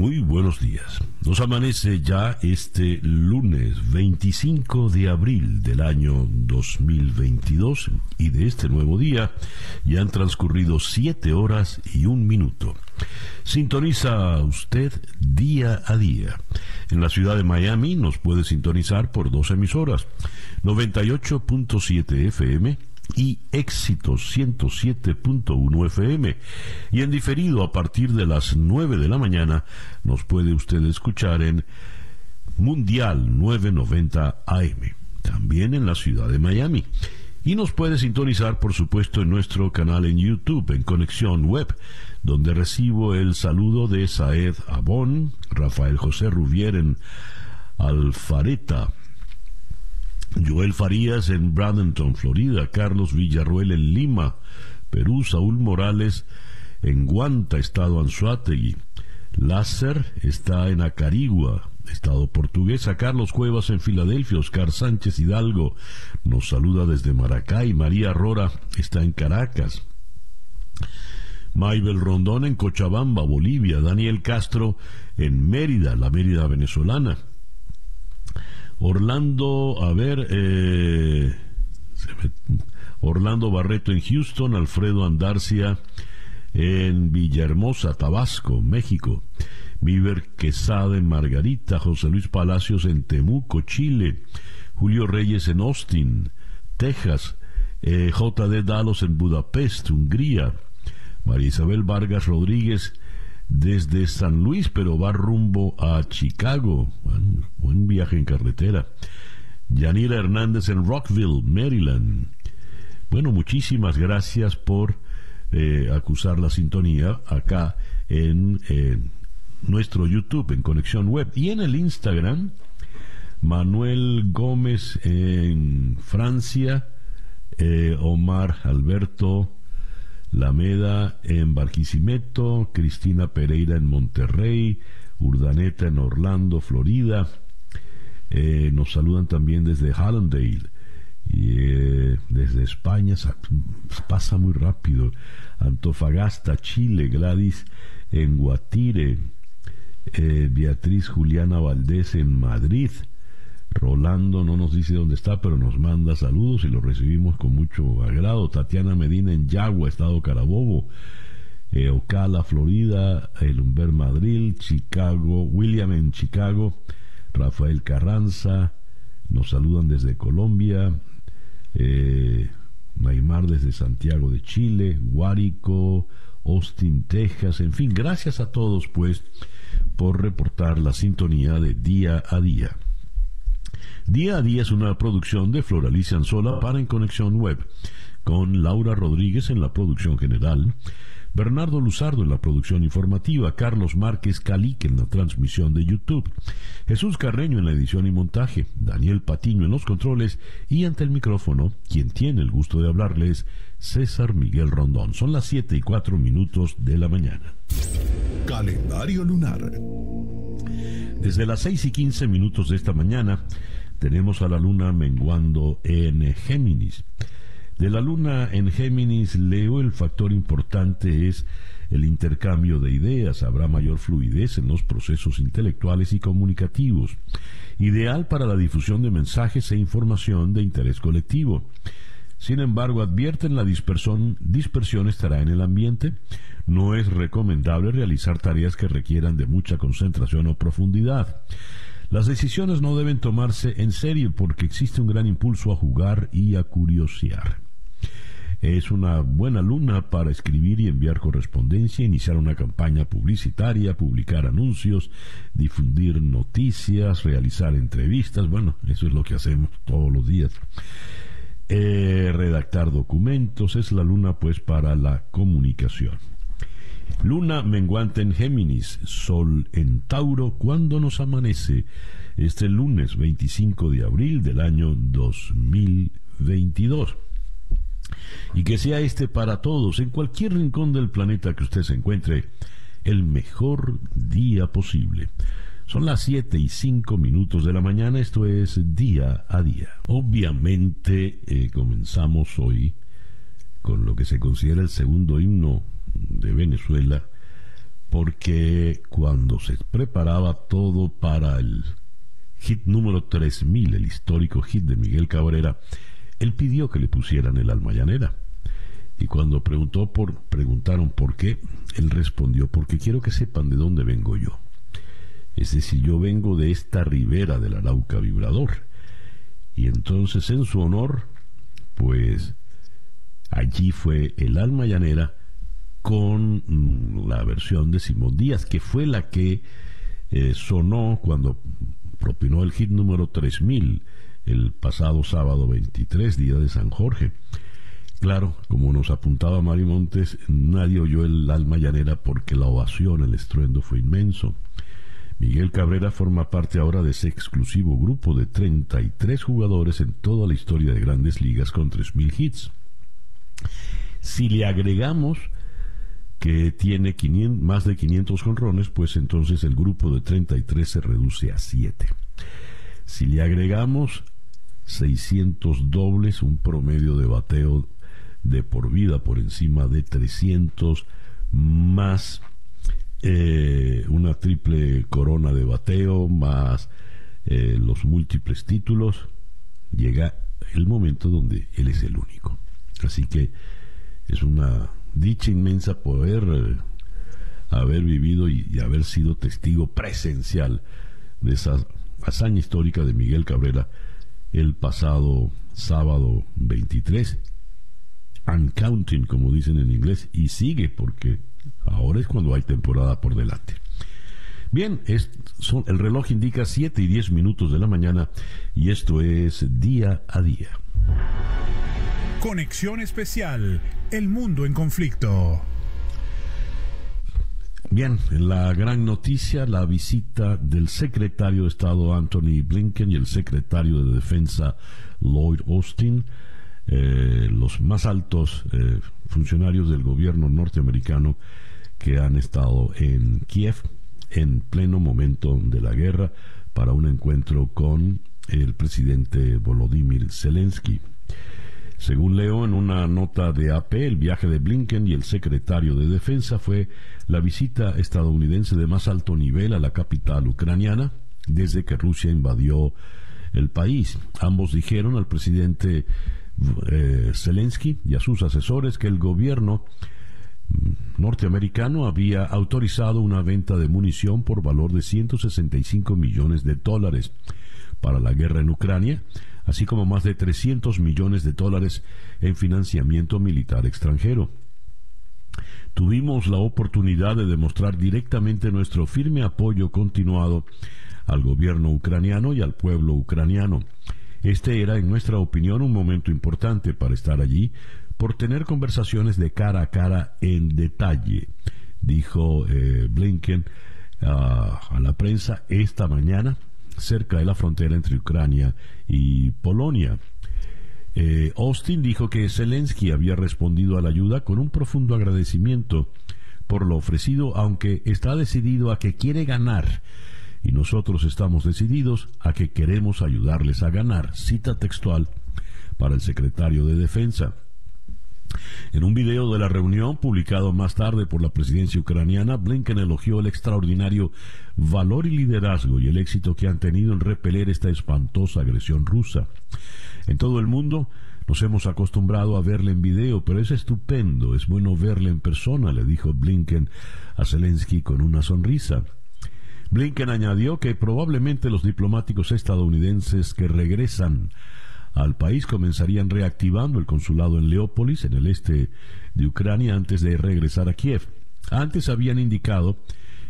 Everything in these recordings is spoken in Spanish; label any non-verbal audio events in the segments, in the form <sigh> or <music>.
Muy buenos días. Nos amanece ya este lunes 25 de abril del año 2022 y de este nuevo día ya han transcurrido siete horas y un minuto. Sintoniza usted día a día. En la ciudad de Miami nos puede sintonizar por dos emisoras, 98.7 FM y Éxitos 107.1 FM. Y en diferido a partir de las 9 de la mañana nos puede usted escuchar en Mundial 990 AM, también en la ciudad de Miami. Y nos puede sintonizar, por supuesto, en nuestro canal en YouTube, en Conexión Web, donde recibo el saludo de Saed Abón, Rafael José Rubier en Alfareta, Joel Farías en Bradenton, Florida, Carlos Villarruel en Lima, Perú, Saúl Morales en Guanta, Estado Anzuategui, Láser está en Acarigua, Estado portuguesa, Carlos Cuevas en Filadelfia, Oscar Sánchez Hidalgo nos saluda desde Maracay, María Rora está en Caracas, Maybel Rondón en Cochabamba, Bolivia, Daniel Castro en Mérida, la Mérida venezolana, Orlando, a ver, eh, Orlando Barreto en Houston, Alfredo Andarcia en Villahermosa, Tabasco, México, Miver Quesada en Margarita, José Luis Palacios en Temuco, Chile, Julio Reyes en Austin, Texas, eh, JD Dalos en Budapest, Hungría, María Isabel Vargas Rodríguez desde San Luis, pero va rumbo a Chicago. Buen, viaje en carretera. Yanira Hernández en Rockville, Maryland. Bueno, muchísimas gracias por eh, acusar la sintonía acá en eh, nuestro YouTube, en Conexión Web. Y en el Instagram, Manuel Gómez en Francia, eh, Omar Alberto Lameda en Barquisimeto, Cristina Pereira en Monterrey, Urdaneta en Orlando, Florida. Eh, nos saludan también desde Hallandale y eh, desde España pasa muy rápido. Antofagasta, Chile, Gladys en Guatire, eh, Beatriz Juliana Valdés en Madrid, Rolando no nos dice dónde está, pero nos manda saludos y lo recibimos con mucho agrado. Tatiana Medina en Yagua, Estado Carabobo. Eh, Ocala, Florida. El Humber Madrid, Chicago. William en Chicago. Rafael Carranza. Nos saludan desde Colombia. Eh, desde Santiago de Chile. Guárico. Austin, Texas. En fin, gracias a todos, pues, por reportar la sintonía de día a día. Día a día es una producción de Floralicia Anzola para En Conexión Web, con Laura Rodríguez en la producción general, Bernardo Luzardo en la producción informativa, Carlos Márquez Calique en la transmisión de YouTube, Jesús Carreño en la edición y montaje, Daniel Patiño en los controles y ante el micrófono, quien tiene el gusto de hablarles, César Miguel Rondón. Son las 7 y 4 minutos de la mañana. Calendario lunar. Desde las 6 y 15 minutos de esta mañana, tenemos a la luna menguando en Géminis. De la luna en Géminis, Leo, el factor importante es el intercambio de ideas, habrá mayor fluidez en los procesos intelectuales y comunicativos, ideal para la difusión de mensajes e información de interés colectivo. Sin embargo, advierten la dispersión, dispersión estará en el ambiente. No es recomendable realizar tareas que requieran de mucha concentración o profundidad. Las decisiones no deben tomarse en serio porque existe un gran impulso a jugar y a curiosear. Es una buena luna para escribir y enviar correspondencia, iniciar una campaña publicitaria, publicar anuncios, difundir noticias, realizar entrevistas. Bueno, eso es lo que hacemos todos los días. Eh, redactar documentos. Es la luna pues para la comunicación. Luna menguante en Géminis, Sol en Tauro, cuando nos amanece este lunes 25 de abril del año 2022. Y que sea este para todos, en cualquier rincón del planeta que usted se encuentre, el mejor día posible. Son las 7 y 5 minutos de la mañana, esto es día a día. Obviamente eh, comenzamos hoy con lo que se considera el segundo himno de Venezuela, porque cuando se preparaba todo para el hit número 3000, el histórico hit de Miguel Cabrera, él pidió que le pusieran el alma llanera. Y cuando preguntó por, preguntaron por qué, él respondió, porque quiero que sepan de dónde vengo yo. Es decir, yo vengo de esta ribera del Arauca Vibrador. Y entonces en su honor, pues allí fue el alma llanera con mm, la versión de Simón Díaz, que fue la que eh, sonó cuando propinó el hit número 3000 el pasado sábado 23, día de San Jorge. Claro, como nos apuntaba Mari Montes, nadie oyó el alma llanera porque la ovación, el estruendo fue inmenso. Miguel Cabrera forma parte ahora de ese exclusivo grupo de 33 jugadores en toda la historia de grandes ligas con 3.000 hits. Si le agregamos que tiene más de 500 jonrones, pues entonces el grupo de 33 se reduce a 7. Si le agregamos 600 dobles, un promedio de bateo de por vida por encima de 300 más eh, una triple corona de bateo más eh, los múltiples títulos llega el momento donde él es el único así que es una dicha inmensa poder eh, haber vivido y, haber sido testigo presencial de esa hazaña histórica de Miguel Cabrera el pasado sábado 23 and counting, como dicen en inglés, y sigue porque ahora es cuando hay temporada por delante. Bien, es, el reloj indica 7 y 10 minutos de la mañana y esto es día a día. Conexión especial, el mundo en conflicto. Bien, la gran noticia, la visita del secretario de Estado Anthony Blinken y el secretario de Defensa Lloyd Austin eh, los más altos eh, funcionarios del gobierno norteamericano que han estado en Kiev en pleno momento de la guerra para un encuentro con el presidente Volodymyr Zelensky. Según leo en una nota de AP, el viaje de Blinken y el secretario de Defensa fue la visita estadounidense de más alto nivel a la capital ucraniana desde que Rusia invadió el país. Ambos dijeron al presidente eh, Zelensky y a sus asesores que el gobierno norteamericano había autorizado una venta de munición por valor de 165 millones de dólares para la guerra en Ucrania, así como más de 300 millones de dólares en financiamiento militar extranjero. Tuvimos la oportunidad de demostrar directamente nuestro firme apoyo continuado al gobierno ucraniano y al pueblo ucraniano este era, en nuestra opinión, un momento importante para estar allí por tener conversaciones de cara a cara en detalle, dijo eh, Blinken ah, a la prensa esta mañana cerca de la frontera entre Ucrania y Polonia. Eh, Austin dijo que Zelensky había respondido a la ayuda con un profundo agradecimiento por lo ofrecido, aunque está decidido a que quiere ganar y nosotros estamos decididos a que queremos ayudarles a ganar. Cita textual para el secretario de Defensa. En un video de la reunión publicado más tarde por la presidencia ucraniana, Blinken elogió el extraordinario valor y liderazgo y el éxito que han tenido en repeler esta espantosa agresión rusa. En todo el mundo nos hemos acostumbrado a verle en video, pero es estupendo, es bueno verle en persona, le dijo Blinken a Zelensky con una sonrisa. Blinken añadió que probablemente los diplomáticos estadounidenses que regresan al país comenzarían reactivando el consulado en Leópolis, en el este de Ucrania, antes de regresar a Kiev. Antes habían indicado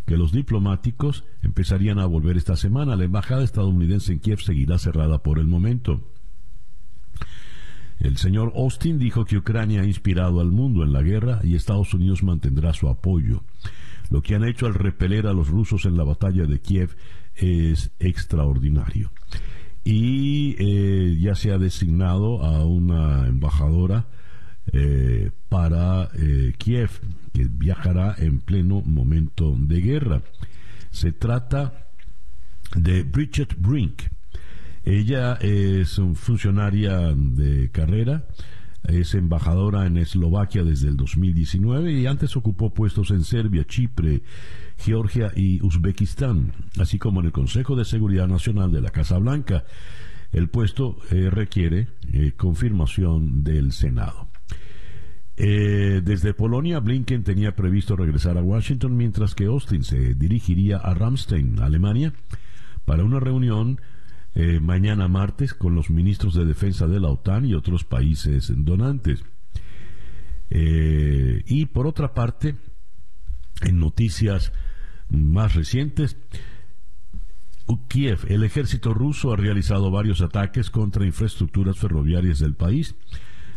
que los diplomáticos empezarían a volver esta semana. La embajada estadounidense en Kiev seguirá cerrada por el momento. El señor Austin dijo que Ucrania ha inspirado al mundo en la guerra y Estados Unidos mantendrá su apoyo. Lo que han hecho al repeler a los rusos en la batalla de Kiev es extraordinario. Y eh, ya se ha designado a una embajadora eh, para eh, Kiev, que viajará en pleno momento de guerra. Se trata de Bridget Brink. Ella es un funcionaria de carrera, es embajadora en Eslovaquia desde el 2019 y antes ocupó puestos en Serbia, Chipre, Georgia y Uzbekistán, así como en el Consejo de Seguridad Nacional de la Casa Blanca. El puesto eh, requiere eh, confirmación del Senado. Eh, desde Polonia, Blinken tenía previsto regresar a Washington, mientras que Austin se dirigiría a Ramstein, Alemania, para una reunión mañana martes con los ministros de defensa de la OTAN y otros países donantes. y por otra parte, en noticias más recientes, Kiev, el ejército ruso ha realizado varios ataques contra infraestructuras ferroviarias del país,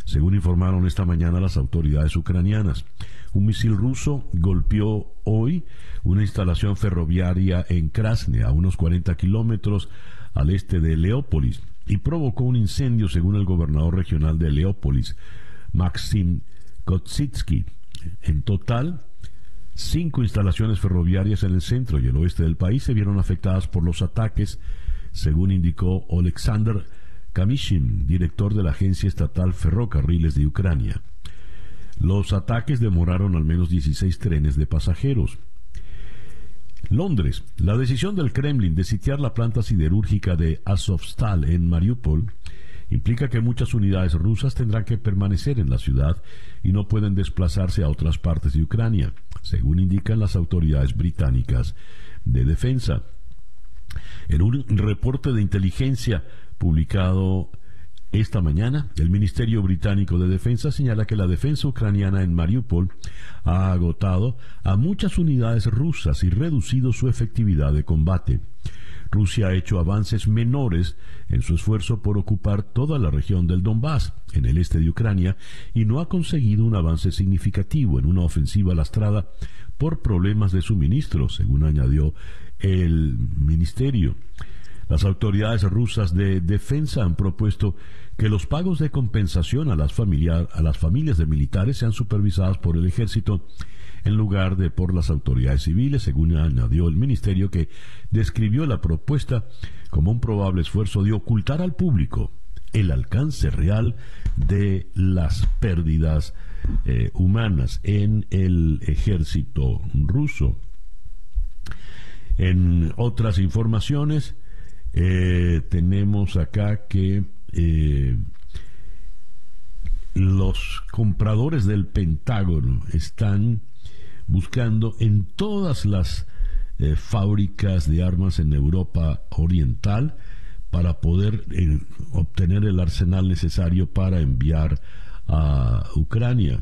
según informaron esta mañana las autoridades ucranianas. Un misil ruso golpeó hoy una instalación ferroviaria en Krasne, a unos 40 kilómetros al este de Leópolis, y provocó un incendio, según el gobernador regional de Leópolis, Maxim Kotsitsky. En total, Cinco instalaciones ferroviarias en el centro y el oeste del país se vieron afectadas por los ataques, según indicó Alexander Kamishin, director de la Agencia Estatal Ferrocarriles de Ucrania. Los ataques demoraron al menos 16 trenes de pasajeros. Londres. La decisión del Kremlin de sitiar la planta siderúrgica de Azovstal en Mariupol implica que muchas unidades rusas tendrán que permanecer en la ciudad y no pueden desplazarse a otras partes de Ucrania, según indican las autoridades británicas de defensa. En un reporte de inteligencia publicado esta mañana, el Ministerio Británico de Defensa señala que la defensa ucraniana en Mariupol ha agotado a muchas unidades rusas y reducido su efectividad de combate. Rusia ha hecho avances menores en su esfuerzo por ocupar toda la región del Donbass, en el este de Ucrania, y no ha conseguido un avance significativo en una ofensiva lastrada por problemas de suministro, según añadió el ministerio. Las autoridades rusas de defensa han propuesto que los pagos de compensación a las, a las familias de militares sean supervisados por el ejército en lugar de por las autoridades civiles, según añadió el ministerio que describió la propuesta como un probable esfuerzo de ocultar al público el alcance real de las pérdidas eh, humanas en el ejército ruso. En otras informaciones, eh, tenemos acá que eh, los compradores del Pentágono están buscando en todas las eh, fábricas de armas en Europa Oriental para poder eh, obtener el arsenal necesario para enviar a Ucrania.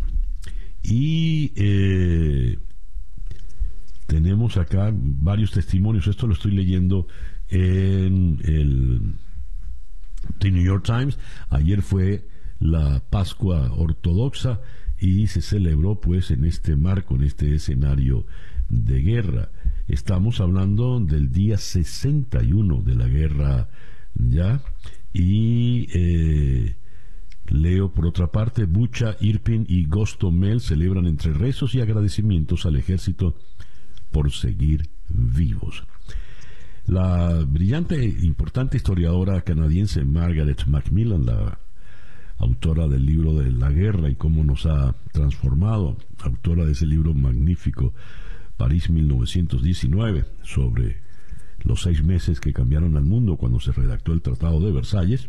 Y eh, tenemos acá varios testimonios, esto lo estoy leyendo en el The New York Times, ayer fue la Pascua Ortodoxa, y se celebró pues en este marco, en este escenario de guerra. Estamos hablando del día 61 de la guerra ya y eh, leo por otra parte, Bucha, Irpin y Gostomel celebran entre rezos y agradecimientos al ejército por seguir vivos. La brillante e importante historiadora canadiense Margaret Macmillan, la autora del libro de la guerra y cómo nos ha transformado, autora de ese libro magnífico, París 1919, sobre los seis meses que cambiaron al mundo cuando se redactó el Tratado de Versalles.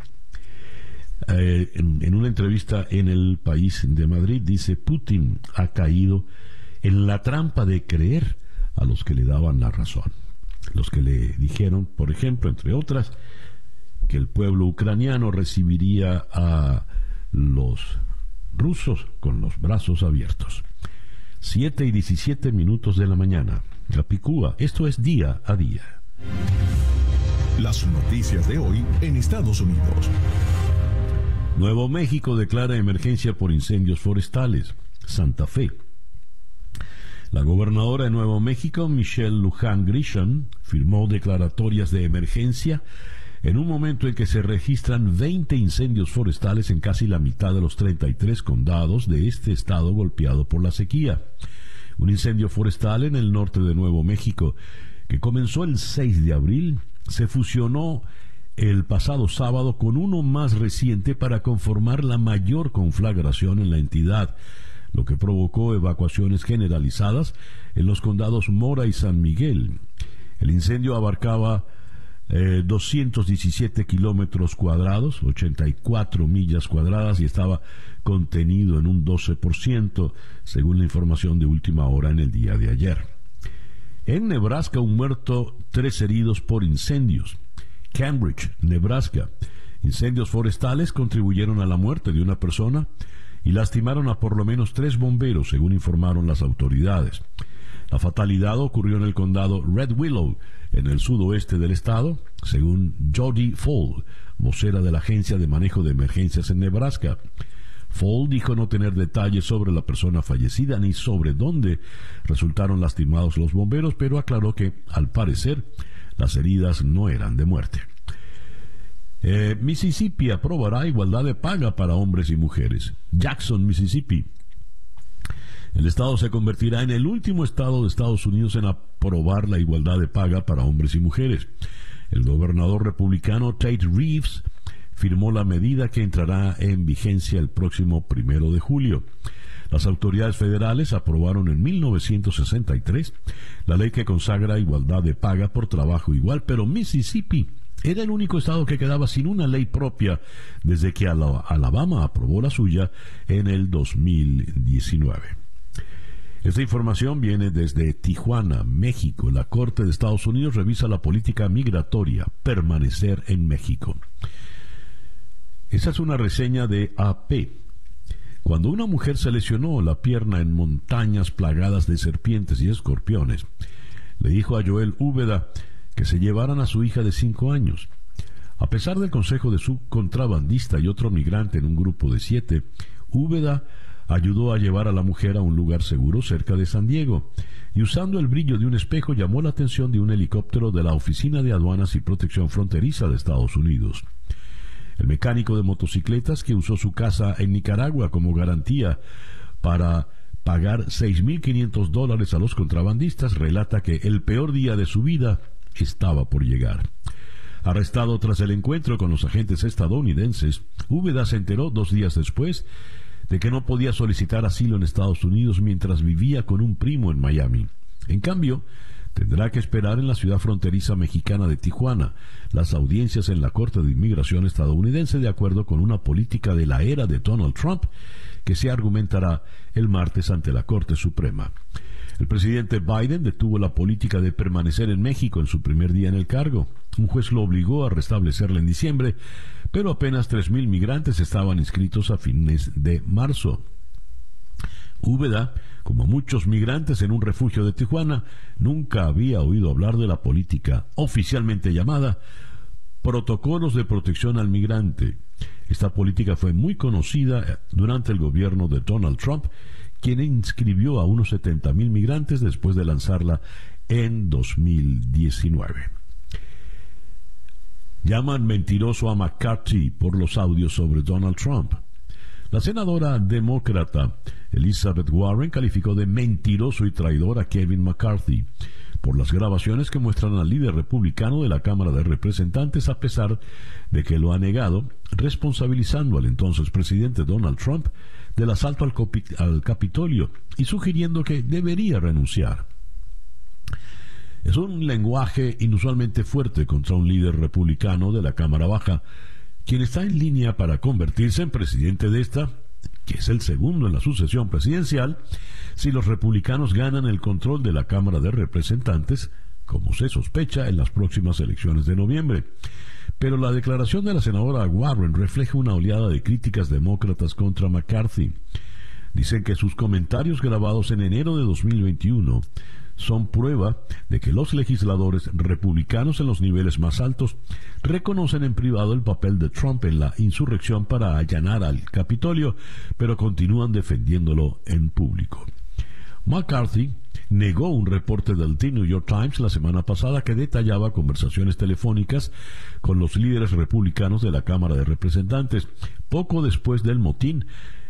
Eh, en, en una entrevista en el país de Madrid dice, Putin ha caído en la trampa de creer a los que le daban la razón. Los que le dijeron, por ejemplo, entre otras, que el pueblo ucraniano recibiría a los rusos con los brazos abiertos. 7 y 17 minutos de la mañana. Capicúa, esto es día a día. Las noticias de hoy en Estados Unidos. Nuevo México declara emergencia por incendios forestales. Santa Fe. La gobernadora de Nuevo México, Michelle Luján Grisham, firmó declaratorias de emergencia en un momento en que se registran 20 incendios forestales en casi la mitad de los 33 condados de este estado golpeado por la sequía. Un incendio forestal en el norte de Nuevo México, que comenzó el 6 de abril, se fusionó el pasado sábado con uno más reciente para conformar la mayor conflagración en la entidad, lo que provocó evacuaciones generalizadas en los condados Mora y San Miguel. El incendio abarcaba 217 eh, kilómetros cuadrados, 84 millas cuadradas y estaba contenido en un 12%, según la información de última hora en el día de ayer. En Nebraska, un muerto, tres heridos por incendios. Cambridge, Nebraska. Incendios forestales contribuyeron a la muerte de una persona y lastimaron a por lo menos tres bomberos, según informaron las autoridades. La fatalidad ocurrió en el condado Red Willow, en el sudoeste del estado, según Jody Fall, vocera de la Agencia de Manejo de Emergencias en Nebraska. Fall dijo no tener detalles sobre la persona fallecida ni sobre dónde resultaron lastimados los bomberos, pero aclaró que, al parecer, las heridas no eran de muerte. Eh, Mississippi aprobará igualdad de paga para hombres y mujeres. Jackson, Mississippi. El estado se convertirá en el último estado de Estados Unidos en aprobar la igualdad de paga para hombres y mujeres. El gobernador republicano Tate Reeves firmó la medida que entrará en vigencia el próximo primero de julio. Las autoridades federales aprobaron en 1963 la ley que consagra igualdad de paga por trabajo igual, pero Mississippi era el único estado que quedaba sin una ley propia desde que Alabama aprobó la suya en el 2019. Esta información viene desde Tijuana, México. La Corte de Estados Unidos revisa la política migratoria, permanecer en México. Esa es una reseña de AP. Cuando una mujer se lesionó la pierna en montañas plagadas de serpientes y escorpiones, le dijo a Joel Úbeda que se llevaran a su hija de cinco años. A pesar del consejo de su contrabandista y otro migrante en un grupo de siete, Úbeda ayudó a llevar a la mujer a un lugar seguro cerca de San Diego y usando el brillo de un espejo llamó la atención de un helicóptero de la Oficina de Aduanas y Protección Fronteriza de Estados Unidos. El mecánico de motocicletas que usó su casa en Nicaragua como garantía para pagar 6.500 dólares a los contrabandistas relata que el peor día de su vida estaba por llegar. Arrestado tras el encuentro con los agentes estadounidenses, Úbeda se enteró dos días después de que no podía solicitar asilo en Estados Unidos mientras vivía con un primo en Miami. En cambio, tendrá que esperar en la ciudad fronteriza mexicana de Tijuana las audiencias en la Corte de Inmigración estadounidense de acuerdo con una política de la era de Donald Trump que se argumentará el martes ante la Corte Suprema. El presidente Biden detuvo la política de permanecer en México en su primer día en el cargo. Un juez lo obligó a restablecerla en diciembre, pero apenas 3.000 migrantes estaban inscritos a fines de marzo. Úbeda como muchos migrantes en un refugio de Tijuana, nunca había oído hablar de la política oficialmente llamada Protocolos de Protección al Migrante. Esta política fue muy conocida durante el gobierno de Donald Trump, quien inscribió a unos 70.000 migrantes después de lanzarla en 2019. Llaman mentiroso a McCarthy por los audios sobre Donald Trump. La senadora demócrata Elizabeth Warren calificó de mentiroso y traidor a Kevin McCarthy por las grabaciones que muestran al líder republicano de la Cámara de Representantes a pesar de que lo ha negado, responsabilizando al entonces presidente Donald Trump del asalto al, al Capitolio y sugiriendo que debería renunciar. Es un lenguaje inusualmente fuerte contra un líder republicano de la Cámara Baja, quien está en línea para convertirse en presidente de esta que es el segundo en la sucesión presidencial, si los republicanos ganan el control de la Cámara de Representantes, como se sospecha en las próximas elecciones de noviembre. Pero la declaración de la senadora Warren refleja una oleada de críticas demócratas contra McCarthy. Dicen que sus comentarios grabados en enero de 2021 son prueba de que los legisladores republicanos en los niveles más altos reconocen en privado el papel de Trump en la insurrección para allanar al Capitolio, pero continúan defendiéndolo en público. McCarthy negó un reporte del The New York Times la semana pasada que detallaba conversaciones telefónicas con los líderes republicanos de la Cámara de Representantes poco después del motín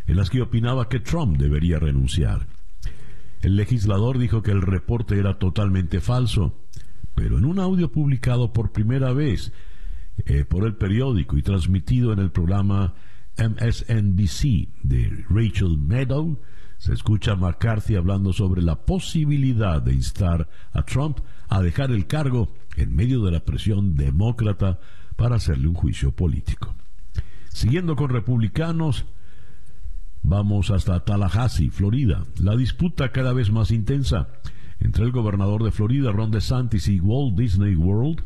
en las que opinaba que Trump debería renunciar. El legislador dijo que el reporte era totalmente falso, pero en un audio publicado por primera vez eh, por el periódico y transmitido en el programa MSNBC de Rachel Meadow, se escucha a McCarthy hablando sobre la posibilidad de instar a Trump a dejar el cargo en medio de la presión demócrata para hacerle un juicio político. Siguiendo con republicanos, Vamos hasta Tallahassee, Florida. La disputa cada vez más intensa entre el gobernador de Florida, Ron DeSantis, y Walt Disney World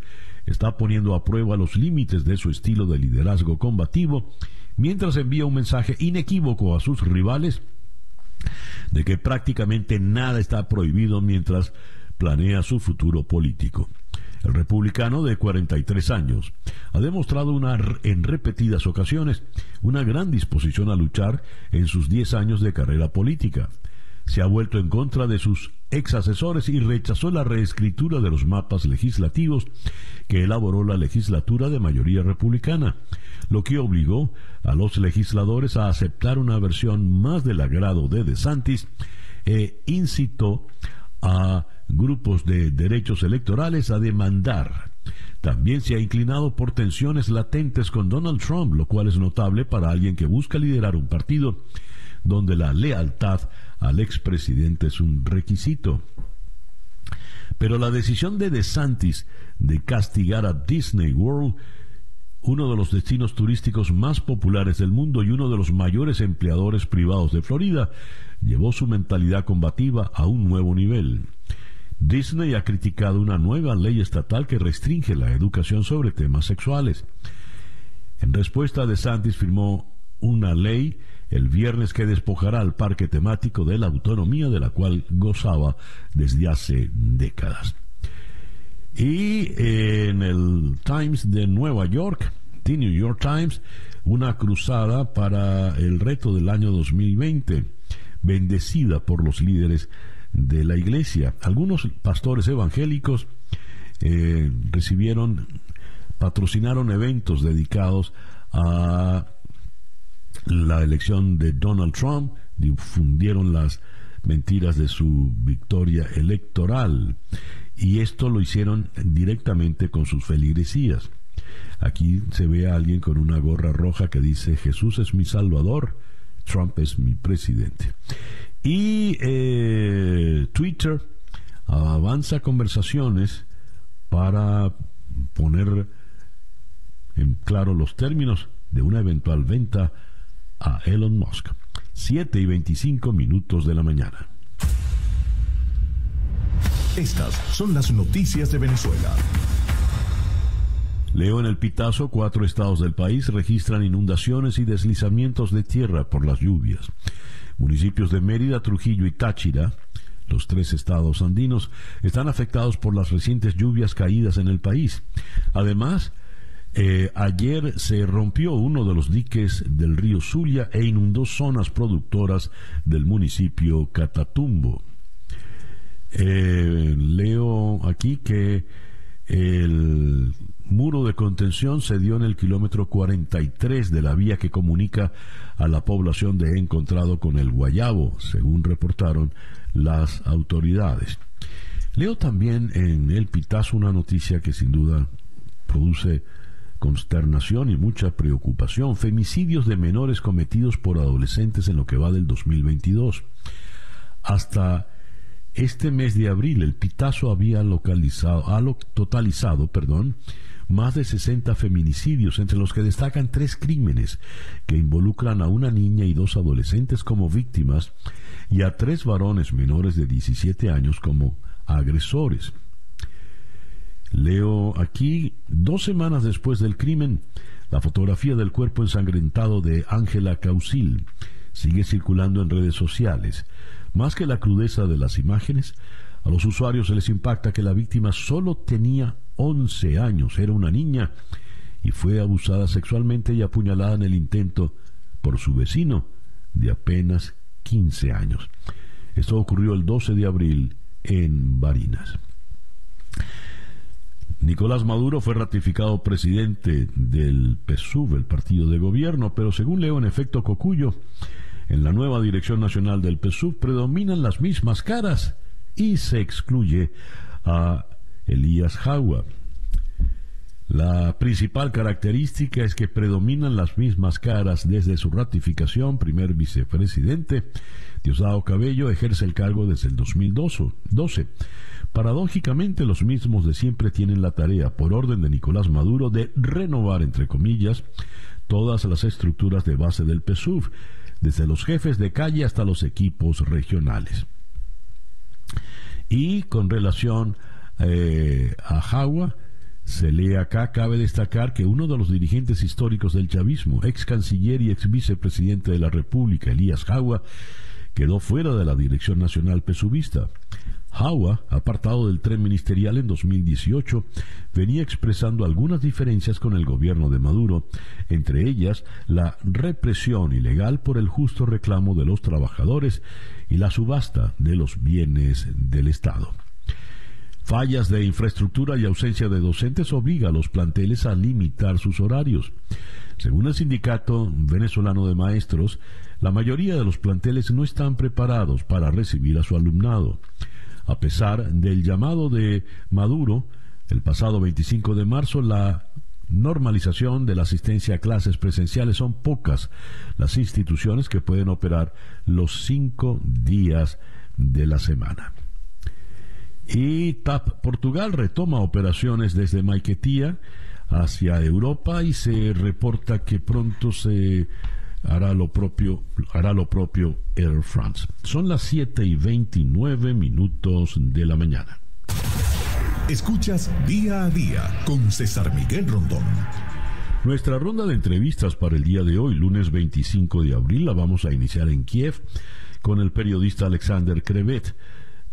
está poniendo a prueba los límites de su estilo de liderazgo combativo, mientras envía un mensaje inequívoco a sus rivales de que prácticamente nada está prohibido mientras planea su futuro político. El republicano de 43 años ha demostrado en repetidas ocasiones una gran disposición a luchar en sus 10 años de carrera política. Se ha vuelto en contra de sus ex asesores y rechazó la reescritura de los mapas legislativos que elaboró la legislatura de mayoría republicana, lo que obligó a los legisladores a aceptar una versión más del agrado de DeSantis e incitó a grupos de derechos electorales a demandar. También se ha inclinado por tensiones latentes con Donald Trump, lo cual es notable para alguien que busca liderar un partido donde la lealtad al expresidente es un requisito. Pero la decisión de DeSantis de castigar a Disney World, uno de los destinos turísticos más populares del mundo y uno de los mayores empleadores privados de Florida, llevó su mentalidad combativa a un nuevo nivel. Disney ha criticado una nueva ley estatal que restringe la educación sobre temas sexuales. En respuesta, DeSantis firmó una ley el viernes que despojará al parque temático de la autonomía de la cual gozaba desde hace décadas. Y en el Times de Nueva York, The New York Times, una cruzada para el reto del año 2020, bendecida por los líderes de la iglesia. Algunos pastores evangélicos eh, recibieron, patrocinaron eventos dedicados a la elección de Donald Trump, difundieron las mentiras de su victoria electoral y esto lo hicieron directamente con sus feligresías. Aquí se ve a alguien con una gorra roja que dice Jesús es mi salvador, Trump es mi presidente. Y eh, Twitter avanza conversaciones para poner en claro los términos de una eventual venta a Elon Musk. 7 y 25 minutos de la mañana. Estas son las noticias de Venezuela. Leo en el Pitazo, cuatro estados del país registran inundaciones y deslizamientos de tierra por las lluvias. Municipios de Mérida, Trujillo y Táchira, los tres estados andinos, están afectados por las recientes lluvias caídas en el país. Además, eh, ayer se rompió uno de los diques del río Zulia e inundó zonas productoras del municipio Catatumbo. Eh, leo aquí que el muro de contención se dio en el kilómetro 43 de la vía que comunica a la población de Encontrado con el Guayabo, según reportaron las autoridades. Leo también en el Pitazo una noticia que sin duda produce consternación y mucha preocupación. Femicidios de menores cometidos por adolescentes en lo que va del 2022. Hasta este mes de abril el Pitazo había localizado, totalizado, perdón, más de 60 feminicidios, entre los que destacan tres crímenes que involucran a una niña y dos adolescentes como víctimas y a tres varones menores de 17 años como agresores. Leo aquí, dos semanas después del crimen, la fotografía del cuerpo ensangrentado de Ángela Causil sigue circulando en redes sociales. Más que la crudeza de las imágenes, a los usuarios se les impacta que la víctima solo tenía 11 años, era una niña y fue abusada sexualmente y apuñalada en el intento por su vecino de apenas 15 años. Esto ocurrió el 12 de abril en Barinas. Nicolás Maduro fue ratificado presidente del PSUV, el partido de gobierno, pero según leo en efecto Cocuyo, en la nueva dirección nacional del PSUV predominan las mismas caras y se excluye a Elías Jagua. La principal característica es que predominan las mismas caras desde su ratificación. Primer vicepresidente Diosdado Cabello ejerce el cargo desde el 2012. Paradójicamente, los mismos de siempre tienen la tarea, por orden de Nicolás Maduro, de renovar, entre comillas, todas las estructuras de base del PSUV, desde los jefes de calle hasta los equipos regionales. Y con relación eh, a Jagua, se lee acá, cabe destacar que uno de los dirigentes históricos del chavismo, ex canciller y ex vicepresidente de la República, Elías Jagua, quedó fuera de la dirección nacional pesubista. Jagua, apartado del tren ministerial en 2018, venía expresando algunas diferencias con el gobierno de Maduro, entre ellas la represión ilegal por el justo reclamo de los trabajadores y la subasta de los bienes del Estado. Fallas de infraestructura y ausencia de docentes obliga a los planteles a limitar sus horarios. Según el sindicato venezolano de maestros, la mayoría de los planteles no están preparados para recibir a su alumnado. A pesar del llamado de Maduro, el pasado 25 de marzo, la normalización de la asistencia a clases presenciales son pocas las instituciones que pueden operar los cinco días de la semana. Y TAP Portugal retoma operaciones desde Maiquetía hacia Europa y se reporta que pronto se hará lo propio, hará lo propio Air France. Son las 7 y 29 minutos de la mañana. Escuchas día a día con César Miguel Rondón. Nuestra ronda de entrevistas para el día de hoy, lunes 25 de abril, la vamos a iniciar en Kiev con el periodista Alexander Krevet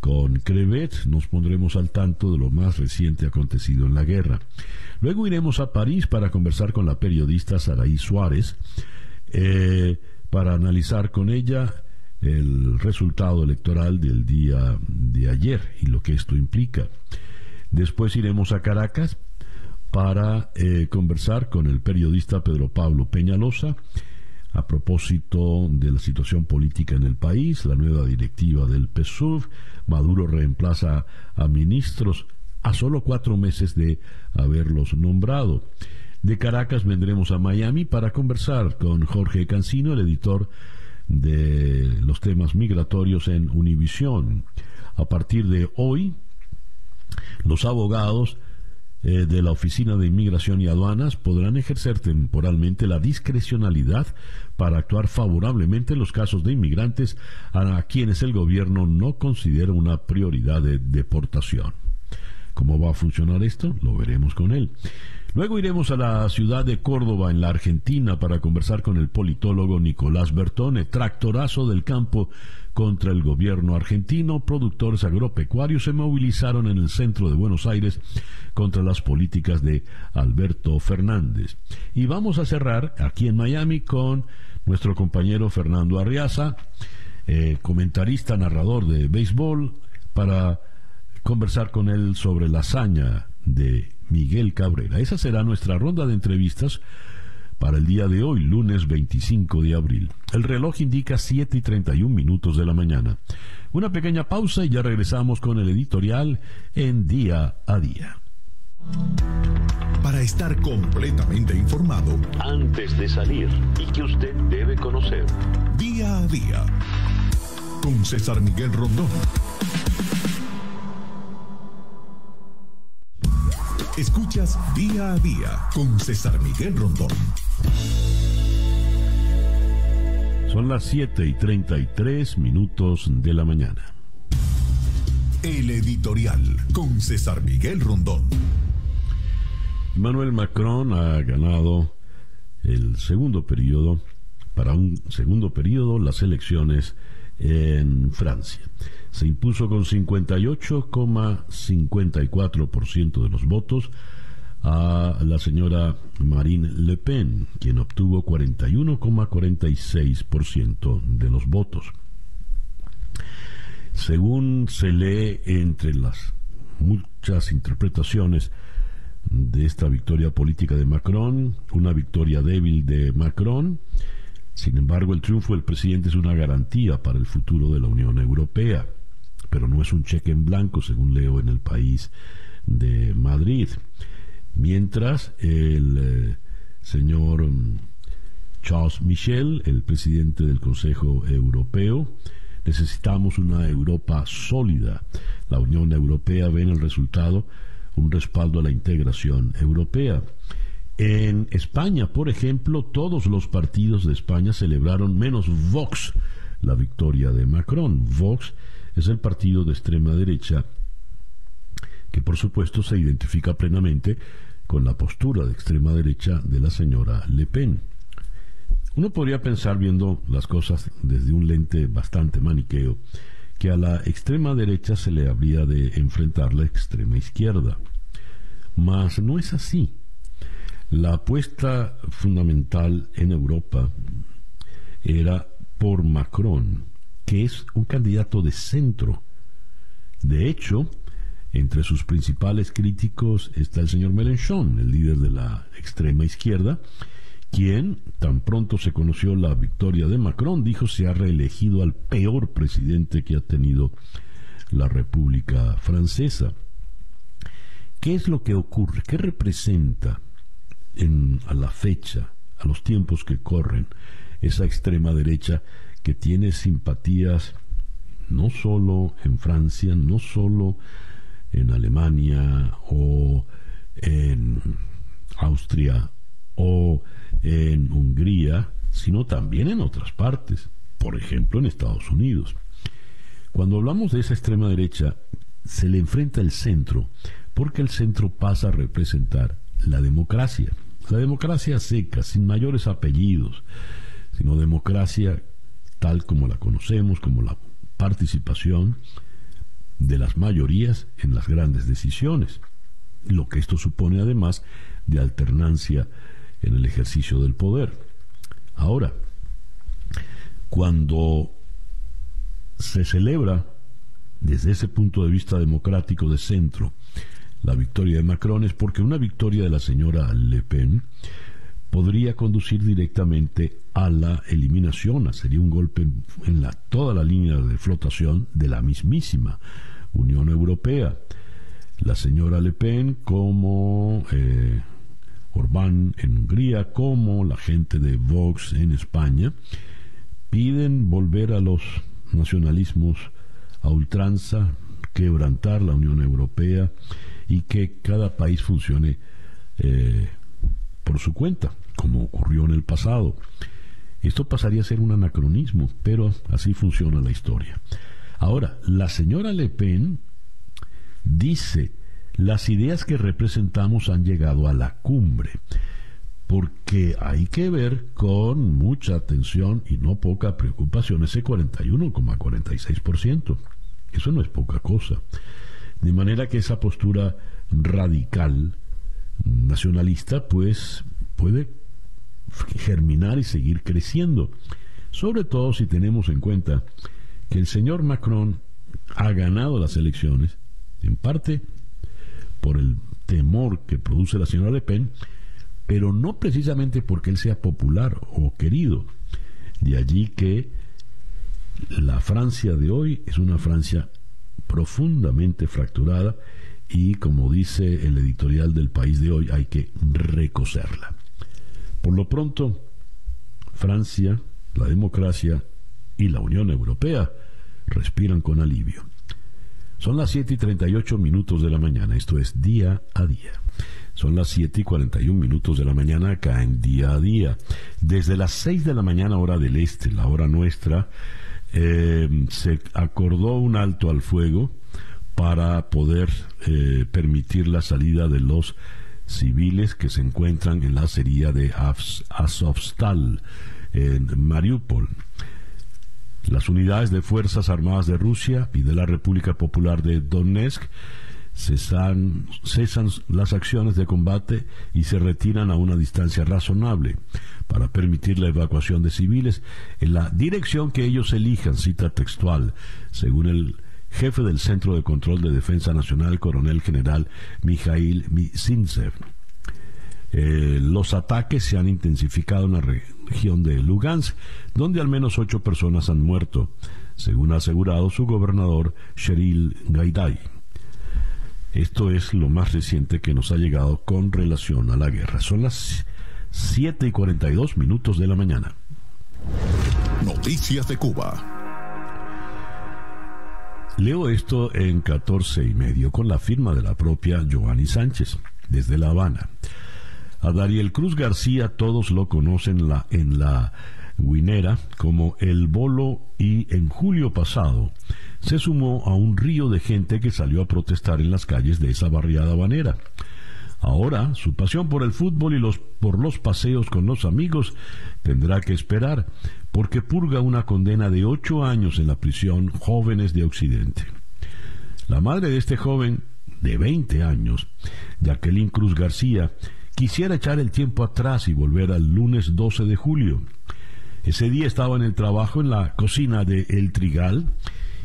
con Crevet nos pondremos al tanto de lo más reciente acontecido en la guerra. Luego iremos a París para conversar con la periodista Saraí Suárez, eh, para analizar con ella el resultado electoral del día de ayer y lo que esto implica. Después iremos a Caracas para eh, conversar con el periodista Pedro Pablo Peñalosa a propósito de la situación política en el país, la nueva directiva del PSUV, Maduro reemplaza a ministros a solo cuatro meses de haberlos nombrado. De Caracas vendremos a Miami para conversar con Jorge Cancino, el editor de los temas migratorios en Univisión. A partir de hoy, los abogados eh, de la Oficina de Inmigración y Aduanas podrán ejercer temporalmente la discrecionalidad para actuar favorablemente en los casos de inmigrantes a quienes el gobierno no considera una prioridad de deportación. ¿Cómo va a funcionar esto? Lo veremos con él. Luego iremos a la ciudad de Córdoba, en la Argentina, para conversar con el politólogo Nicolás Bertone, tractorazo del campo contra el gobierno argentino. Productores agropecuarios se movilizaron en el centro de Buenos Aires contra las políticas de Alberto Fernández. Y vamos a cerrar aquí en Miami con nuestro compañero Fernando Arriaza, eh, comentarista, narrador de béisbol, para conversar con él sobre la hazaña de Miguel Cabrera. Esa será nuestra ronda de entrevistas para el día de hoy, lunes 25 de abril. El reloj indica 7 y 31 minutos de la mañana. Una pequeña pausa y ya regresamos con el editorial en día a día. Para estar completamente informado antes de salir y que usted debe conocer. Día a día con César Miguel Rondón. Escuchas día a día con César Miguel Rondón. Son las 7 y 33 minutos de la mañana. El editorial con César Miguel Rondón. Emmanuel Macron ha ganado el segundo periodo, para un segundo periodo, las elecciones en Francia. Se impuso con 58,54% de los votos a la señora Marine Le Pen, quien obtuvo 41,46% de los votos. Según se lee entre las muchas interpretaciones de esta victoria política de Macron, una victoria débil de Macron, sin embargo el triunfo del presidente es una garantía para el futuro de la Unión Europea, pero no es un cheque en blanco, según leo en el país de Madrid. Mientras el eh, señor mm, Charles Michel, el presidente del Consejo Europeo, necesitamos una Europa sólida. La Unión Europea ve en el resultado un respaldo a la integración europea. En España, por ejemplo, todos los partidos de España celebraron, menos Vox, la victoria de Macron. Vox es el partido de extrema derecha que por supuesto se identifica plenamente con la postura de extrema derecha de la señora Le Pen. Uno podría pensar, viendo las cosas desde un lente bastante maniqueo, que a la extrema derecha se le habría de enfrentar la extrema izquierda. Mas no es así. La apuesta fundamental en Europa era por Macron, que es un candidato de centro. De hecho, entre sus principales críticos está el señor Mélenchon, el líder de la extrema izquierda, quien, tan pronto se conoció la victoria de Macron, dijo se ha reelegido al peor presidente que ha tenido la República Francesa. ¿Qué es lo que ocurre? ¿Qué representa en, a la fecha, a los tiempos que corren, esa extrema derecha que tiene simpatías no solo en Francia, no solo en Alemania o en Austria o en Hungría, sino también en otras partes, por ejemplo en Estados Unidos. Cuando hablamos de esa extrema derecha, se le enfrenta el centro, porque el centro pasa a representar la democracia. La democracia seca, sin mayores apellidos, sino democracia tal como la conocemos, como la participación de las mayorías en las grandes decisiones, lo que esto supone además de alternancia en el ejercicio del poder. Ahora, cuando se celebra desde ese punto de vista democrático de centro la victoria de Macron es porque una victoria de la señora Le Pen podría conducir directamente a la eliminación, sería un golpe en la, toda la línea de flotación de la mismísima Unión Europea. La señora Le Pen como eh, Orbán en Hungría, como la gente de Vox en España, piden volver a los nacionalismos a ultranza, quebrantar la Unión Europea y que cada país funcione eh, por su cuenta, como ocurrió en el pasado. Esto pasaría a ser un anacronismo, pero así funciona la historia. Ahora, la señora Le Pen dice, las ideas que representamos han llegado a la cumbre, porque hay que ver con mucha atención y no poca preocupación ese 41,46%. Eso no es poca cosa. De manera que esa postura radical nacionalista pues puede germinar y seguir creciendo, sobre todo si tenemos en cuenta que el señor Macron ha ganado las elecciones, en parte por el temor que produce la señora Le Pen, pero no precisamente porque él sea popular o querido. De allí que la Francia de hoy es una Francia profundamente fracturada y como dice el editorial del país de hoy hay que recoserla. Por lo pronto, Francia, la democracia y la Unión Europea respiran con alivio. Son las 7 y 38 minutos de la mañana, esto es día a día. Son las 7 y 41 minutos de la mañana acá en día a día. Desde las 6 de la mañana hora del este, la hora nuestra, eh, se acordó un alto al fuego para poder eh, permitir la salida de los civiles que se encuentran en la acería de Azovstal, en Mariupol. Las unidades de Fuerzas Armadas de Rusia y de la República Popular de Donetsk cesan, cesan las acciones de combate y se retiran a una distancia razonable para permitir la evacuación de civiles en la dirección que ellos elijan, cita textual, según el jefe del Centro de Control de Defensa Nacional, coronel general Mikhail Mizintsev. Eh, los ataques se han intensificado en la región de Lugansk, donde al menos ocho personas han muerto, según ha asegurado su gobernador Sheril Gaidai. Esto es lo más reciente que nos ha llegado con relación a la guerra. Son las 7 y 42 minutos de la mañana. Noticias de Cuba. Leo esto en 14 y medio con la firma de la propia Joanny Sánchez desde La Habana. A Dariel Cruz García todos lo conocen en la Guinera como el Bolo y en julio pasado se sumó a un río de gente que salió a protestar en las calles de esa barriada habanera. Ahora, su pasión por el fútbol y los, por los paseos con los amigos tendrá que esperar, porque purga una condena de ocho años en la prisión Jóvenes de Occidente. La madre de este joven, de 20 años, Jacqueline Cruz García, Quisiera echar el tiempo atrás y volver al lunes 12 de julio. Ese día estaba en el trabajo en la cocina de El Trigal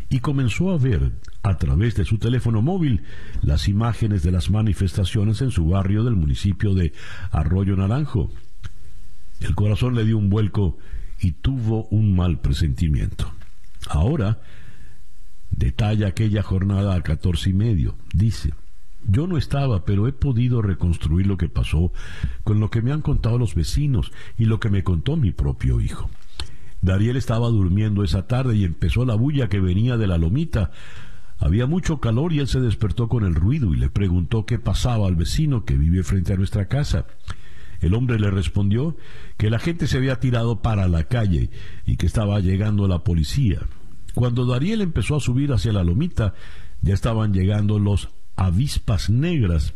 y comenzó a ver a través de su teléfono móvil las imágenes de las manifestaciones en su barrio del municipio de Arroyo Naranjo. El corazón le dio un vuelco y tuvo un mal presentimiento. Ahora detalla aquella jornada a catorce y medio. Dice, yo no estaba, pero he podido reconstruir lo que pasó con lo que me han contado los vecinos y lo que me contó mi propio hijo. Dariel estaba durmiendo esa tarde y empezó la bulla que venía de la lomita. Había mucho calor y él se despertó con el ruido y le preguntó qué pasaba al vecino que vive frente a nuestra casa. El hombre le respondió que la gente se había tirado para la calle y que estaba llegando la policía. Cuando Dariel empezó a subir hacia la lomita, ya estaban llegando los avispas negras,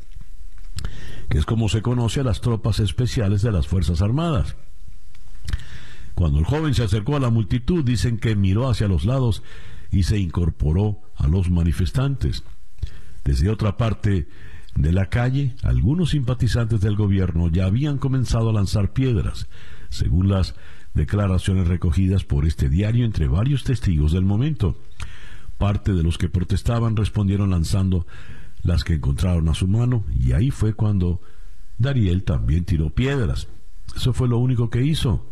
que es como se conoce a las tropas especiales de las Fuerzas Armadas. Cuando el joven se acercó a la multitud, dicen que miró hacia los lados y se incorporó a los manifestantes. Desde otra parte de la calle, algunos simpatizantes del gobierno ya habían comenzado a lanzar piedras, según las declaraciones recogidas por este diario entre varios testigos del momento. Parte de los que protestaban respondieron lanzando las que encontraron a su mano, y ahí fue cuando Dariel también tiró piedras. Eso fue lo único que hizo,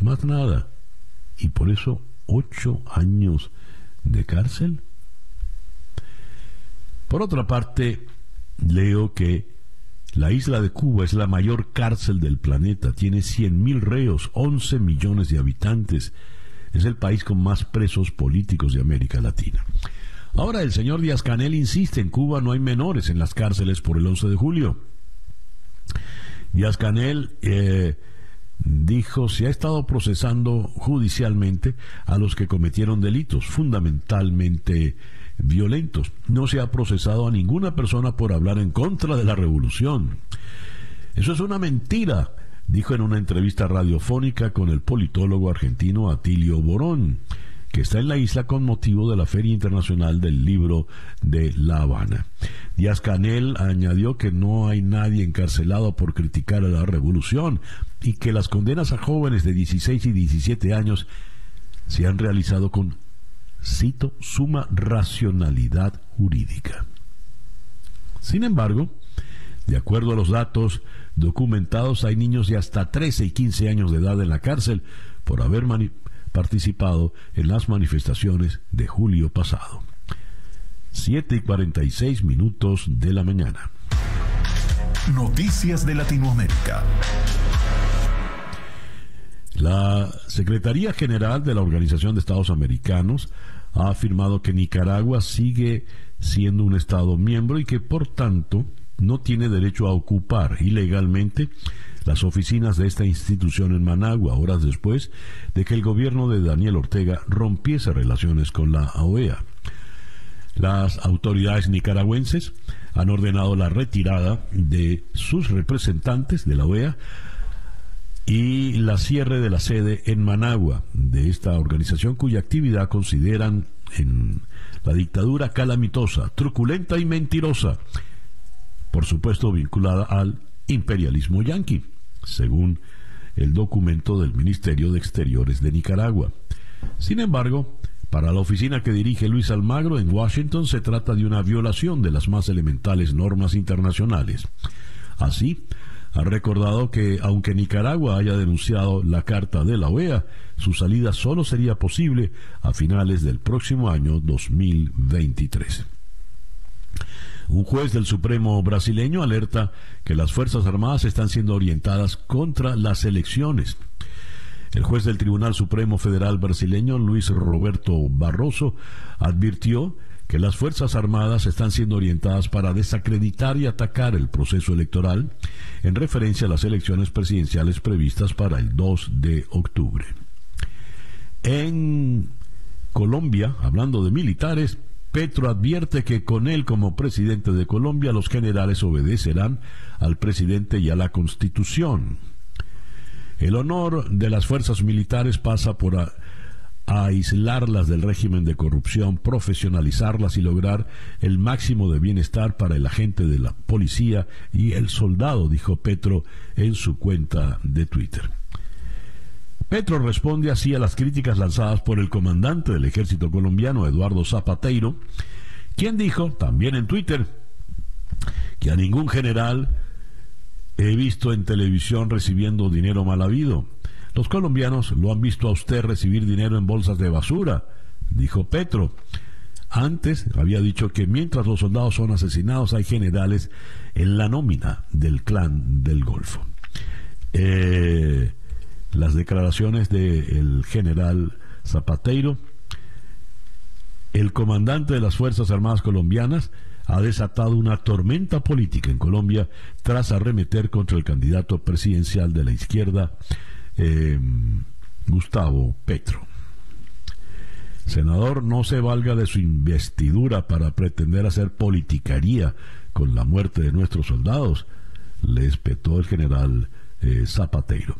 más nada. Y por eso ocho años de cárcel. Por otra parte, leo que la isla de Cuba es la mayor cárcel del planeta, tiene 100.000 reos, 11 millones de habitantes, es el país con más presos políticos de América Latina. Ahora el señor Díaz Canel insiste, en Cuba no hay menores en las cárceles por el 11 de julio. Díaz Canel eh, dijo se ha estado procesando judicialmente a los que cometieron delitos fundamentalmente violentos. No se ha procesado a ninguna persona por hablar en contra de la revolución. Eso es una mentira, dijo en una entrevista radiofónica con el politólogo argentino Atilio Borón que está en la isla con motivo de la Feria Internacional del Libro de La Habana. Díaz Canel añadió que no hay nadie encarcelado por criticar a la revolución y que las condenas a jóvenes de 16 y 17 años se han realizado con, cito, suma racionalidad jurídica. Sin embargo, de acuerdo a los datos documentados, hay niños de hasta 13 y 15 años de edad en la cárcel por haber participado en las manifestaciones de julio pasado. 7 y 46 minutos de la mañana. Noticias de Latinoamérica. La Secretaría General de la Organización de Estados Americanos ha afirmado que Nicaragua sigue siendo un Estado miembro y que por tanto no tiene derecho a ocupar ilegalmente las oficinas de esta institución en Managua, horas después de que el gobierno de Daniel Ortega rompiese relaciones con la OEA. Las autoridades nicaragüenses han ordenado la retirada de sus representantes de la OEA y la cierre de la sede en Managua de esta organización cuya actividad consideran en la dictadura calamitosa, truculenta y mentirosa, por supuesto vinculada al imperialismo yanqui según el documento del Ministerio de Exteriores de Nicaragua. Sin embargo, Para la oficina que dirige Luis Almagro en Washington se trata de una violación de las más elementales normas internacionales. Así, ha recordado que aunque Nicaragua haya denunciado la carta de la OEA, su salida solo sería posible a finales del próximo año 2023. Un juez del Supremo brasileño alerta que las Fuerzas Armadas están siendo orientadas contra las elecciones. El juez del Tribunal Supremo Federal brasileño, Luis Roberto Barroso, advirtió que las Fuerzas Armadas están siendo orientadas para desacreditar y atacar el proceso electoral en referencia a las elecciones presidenciales previstas para el 2 de octubre. En Colombia, hablando de militares, Petro advierte que con él como presidente de Colombia los generales obedecerán al presidente y a la constitución. El honor de las fuerzas militares pasa por aislarlas del régimen de corrupción, profesionalizarlas y lograr el máximo de bienestar para el agente de la policía y el soldado, dijo Petro en su cuenta de Twitter. Petro responde así a las críticas lanzadas por el comandante del ejército colombiano, Eduardo Zapateiro, quien dijo, también en Twitter, que a ningún general he visto en televisión recibiendo dinero mal habido. Los colombianos lo han visto a usted recibir dinero en bolsas de basura, dijo Petro. Antes había dicho que mientras los soldados son asesinados hay generales en la nómina del clan del Golfo. Eh, las declaraciones del general Zapateiro, el comandante de las Fuerzas Armadas colombianas, ha desatado una tormenta política en Colombia tras arremeter contra el candidato presidencial de la izquierda, eh, Gustavo Petro. Senador, no se valga de su investidura para pretender hacer politicaría con la muerte de nuestros soldados, le espetó el general eh, Zapateiro.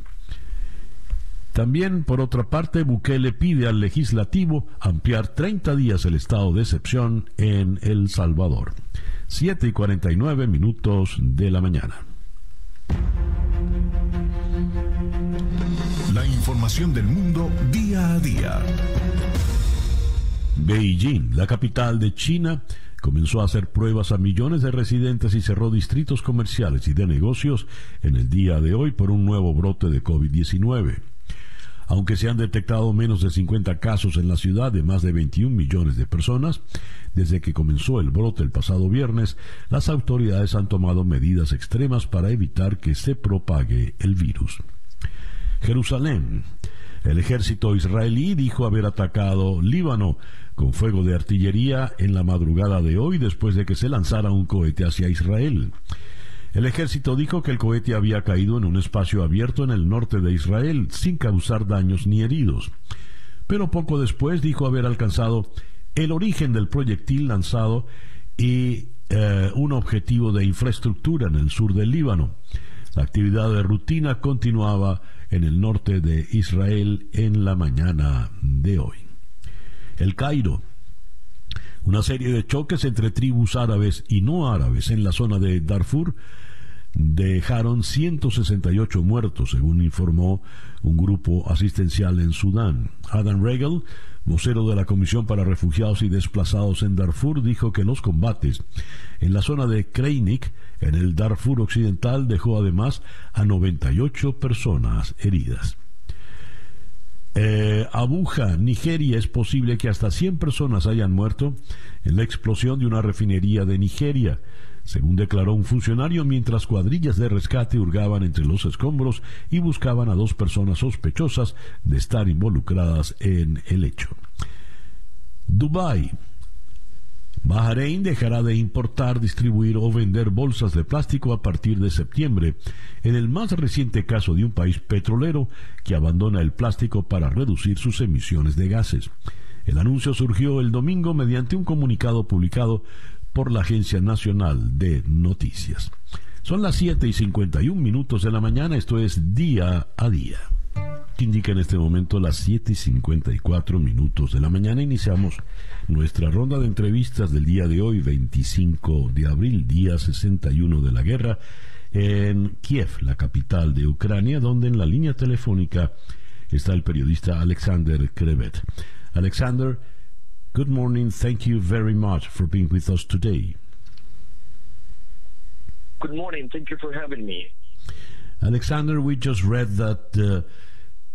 También, por otra parte, Bukele pide al legislativo ampliar 30 días el estado de excepción en El Salvador. 7 y 49 minutos de la mañana. Información del mundo día a día. Beijing, la capital de China, comenzó a hacer pruebas a millones de residentes y cerró distritos comerciales y de negocios en el día de hoy por un nuevo brote de COVID-19. Aunque se han detectado menos de 50 casos en la ciudad de más de 21 millones de personas, desde que comenzó el brote el pasado viernes, las autoridades han tomado medidas extremas para evitar que se propague el virus. Jerusalén. El ejército israelí dijo haber atacado Líbano con fuego de artillería en la madrugada de hoy después de que se lanzara un cohete hacia Israel. El ejército dijo que el cohete había caído en un espacio abierto en el norte de Israel sin causar daños ni heridos. Pero poco después dijo haber alcanzado el origen del proyectil lanzado y eh, un objetivo de infraestructura en el sur del Líbano. La actividad de rutina continuaba en el norte de Israel en la mañana de hoy. El Cairo. Una serie de choques entre tribus árabes y no árabes en la zona de Darfur dejaron 168 muertos, según informó un grupo asistencial en Sudán. Adam Regal, vocero de la Comisión para Refugiados y Desplazados en Darfur, dijo que los combates en la zona de Kreinik, en el Darfur occidental, dejó además a 98 personas heridas. Eh, Abuja, Nigeria, es posible que hasta 100 personas hayan muerto en la explosión de una refinería de Nigeria según declaró un funcionario, mientras cuadrillas de rescate hurgaban entre los escombros y buscaban a dos personas sospechosas de estar involucradas en el hecho. Dubái. Bahrein dejará de importar, distribuir o vender bolsas de plástico a partir de septiembre, en el más reciente caso de un país petrolero que abandona el plástico para reducir sus emisiones de gases. El anuncio surgió el domingo mediante un comunicado publicado por la Agencia Nacional de Noticias. Son las 7 y 51 minutos de la mañana, esto es día a día. Indica en este momento las 7 y 54 minutos de la mañana. Iniciamos nuestra ronda de entrevistas del día de hoy, 25 de abril, día 61 de la guerra, en Kiev, la capital de Ucrania, donde en la línea telefónica está el periodista Alexander Krevet. Alexander, Good morning. Thank you very much for being with us today. Good morning. Thank you for having me. Alexander, we just read that uh,